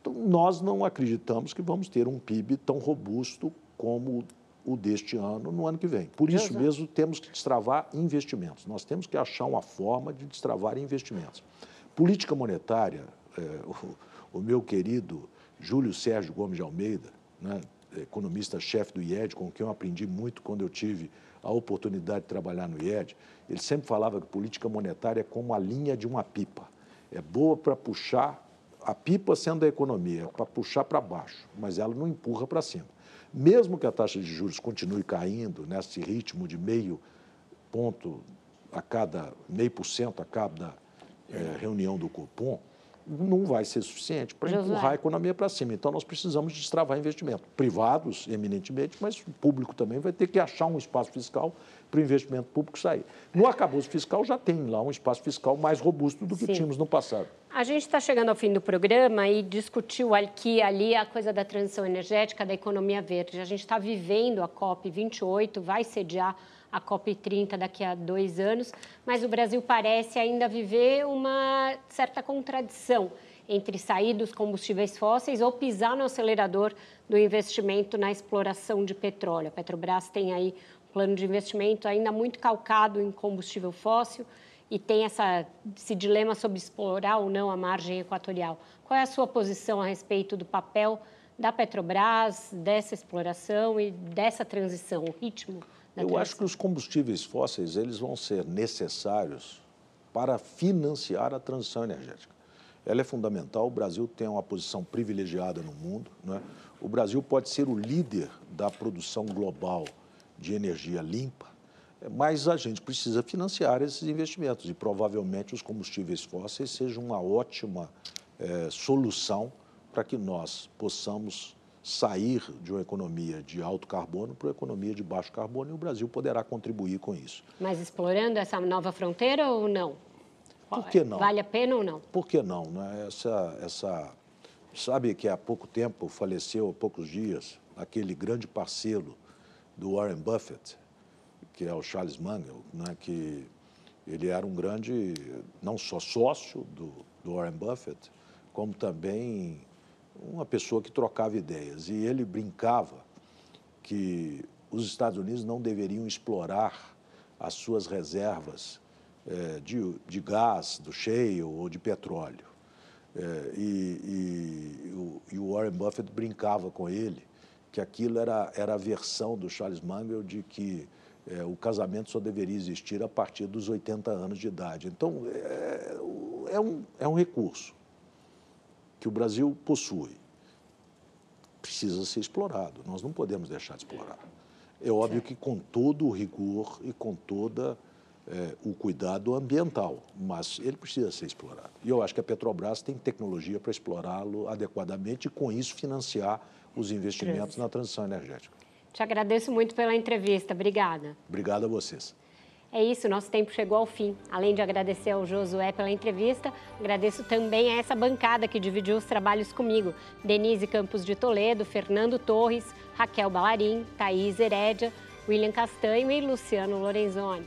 Então, nós não acreditamos que vamos ter um PIB tão robusto como o deste ano, no ano que vem. Por isso mesmo, temos que destravar investimentos. Nós temos que achar uma forma de destravar investimentos. Política monetária, é, o, o, meu querido Júlio Sérgio Gomes de Almeida, né, economista-chefe do IED, com quem eu aprendi muito quando eu tive a oportunidade de trabalhar no IED, ele sempre falava que política monetária é como a linha de uma pipa. É boa para puxar, a pipa sendo a economia, para puxar para baixo, mas ela não empurra para cima. Mesmo que a taxa de juros continue caindo nesse ritmo de meio ponto a cada, meio por cento a cada é, reunião do Copom, não vai ser suficiente para empurrar a economia para cima. Então, nós precisamos destravar investimento. Privados, eminentemente, mas o público também vai ter que achar um espaço fiscal para o investimento público sair. No arcabouço fiscal já tem lá um espaço fiscal mais robusto do que Sim. tínhamos no passado. A gente está chegando ao fim do programa e discutiu aqui ali a coisa da transição energética, da economia verde. A gente está vivendo a COP28, vai sediar a COP30 daqui a dois anos, mas o Brasil parece ainda viver uma certa contradição entre sair dos combustíveis fósseis ou pisar no acelerador do investimento na exploração de petróleo. A Petrobras tem aí plano de investimento ainda muito calcado em combustível fóssil e tem essa, esse dilema sobre explorar ou não a margem equatorial. Qual é a sua posição a respeito do papel da Petrobras, dessa exploração e dessa transição, o ritmo? Eu acho que os combustíveis fósseis eles vão ser necessários para financiar a transição energética. Ela é fundamental. O Brasil tem uma posição privilegiada no mundo. Né? O Brasil pode ser o líder da produção global de energia limpa, mas a gente precisa financiar esses investimentos e provavelmente os combustíveis fósseis sejam uma ótima é, solução para que nós possamos sair de uma economia de alto carbono para uma economia de baixo carbono e o Brasil poderá contribuir com isso. Mas explorando essa nova fronteira ou não? Por que não? Vale a pena ou não? Por que não? Né? Essa, essa, sabe que há pouco tempo faleceu, há poucos dias, aquele grande parceiro do Warren Buffett, que é o Charles Munger, né? que ele era um grande, não só sócio do, do Warren Buffett, como também uma pessoa que trocava ideias. E ele brincava que os Estados Unidos não deveriam explorar as suas reservas é, de, de, gás, do shale ou de petróleo. É, e, e, o, e, o, Warren Buffett brincava com ele que aquilo era, era a versão do Charles Munger de que é, o casamento só deveria existir a partir dos 80 anos de idade. Então, é, é um, é um recurso que o Brasil possui precisa ser explorado. Nós não podemos deixar de explorar. É óbvio que com todo o rigor e com toda é, o cuidado ambiental, mas ele precisa ser explorado. E eu acho que a Petrobras tem tecnologia para explorá-lo adequadamente e, com isso, financiar os investimentos na transição energética. Te agradeço muito pela entrevista. Obrigada. Obrigado a vocês. É isso, nosso tempo chegou ao fim. Além de agradecer ao Josué pela entrevista, agradeço também a essa bancada que dividiu os trabalhos comigo: Denise Campos de Toledo, Fernando Torres, Raquel Balarim, Thaís Herédia, William Castanho e Luciano Lorenzoni.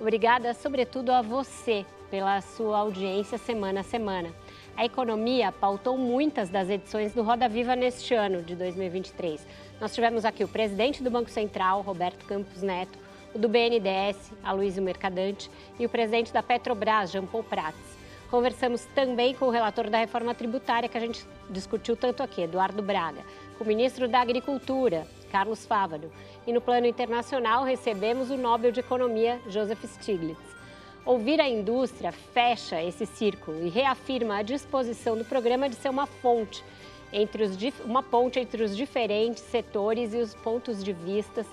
Obrigada, sobretudo, a você pela sua audiência semana a semana. A economia pautou muitas das edições do Roda Viva neste ano de 2023. Nós tivemos aqui o presidente do Banco Central, Roberto Campos Neto, o do BNDES, Aloysio Mercadante, e o presidente da Petrobras, Jean Paul Prats. Conversamos também com o relator da reforma tributária que a gente discutiu tanto aqui, Eduardo Braga, com o ministro da Agricultura, Carlos Fávaro, e no plano internacional recebemos o Nobel de Economia, Joseph Stiglitz. Ouvir a indústria fecha esse círculo e reafirma a disposição do programa de ser uma fonte entre os, uma ponte entre os diferentes setores e os pontos de vistas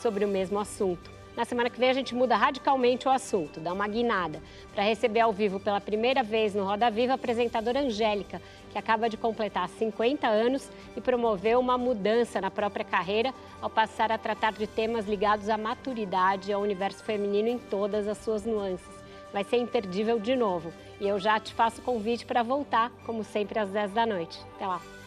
sobre o mesmo assunto. Na semana que vem a gente muda radicalmente o assunto, dá uma guinada, para receber ao vivo pela primeira vez no Roda Viva a apresentadora Angélica, que acaba de completar 50 anos e promoveu uma mudança na própria carreira ao passar a tratar de temas ligados à maturidade e ao universo feminino em todas as suas nuances. Vai ser imperdível de novo e eu já te faço convite para voltar, como sempre, às 10 da noite. Até lá!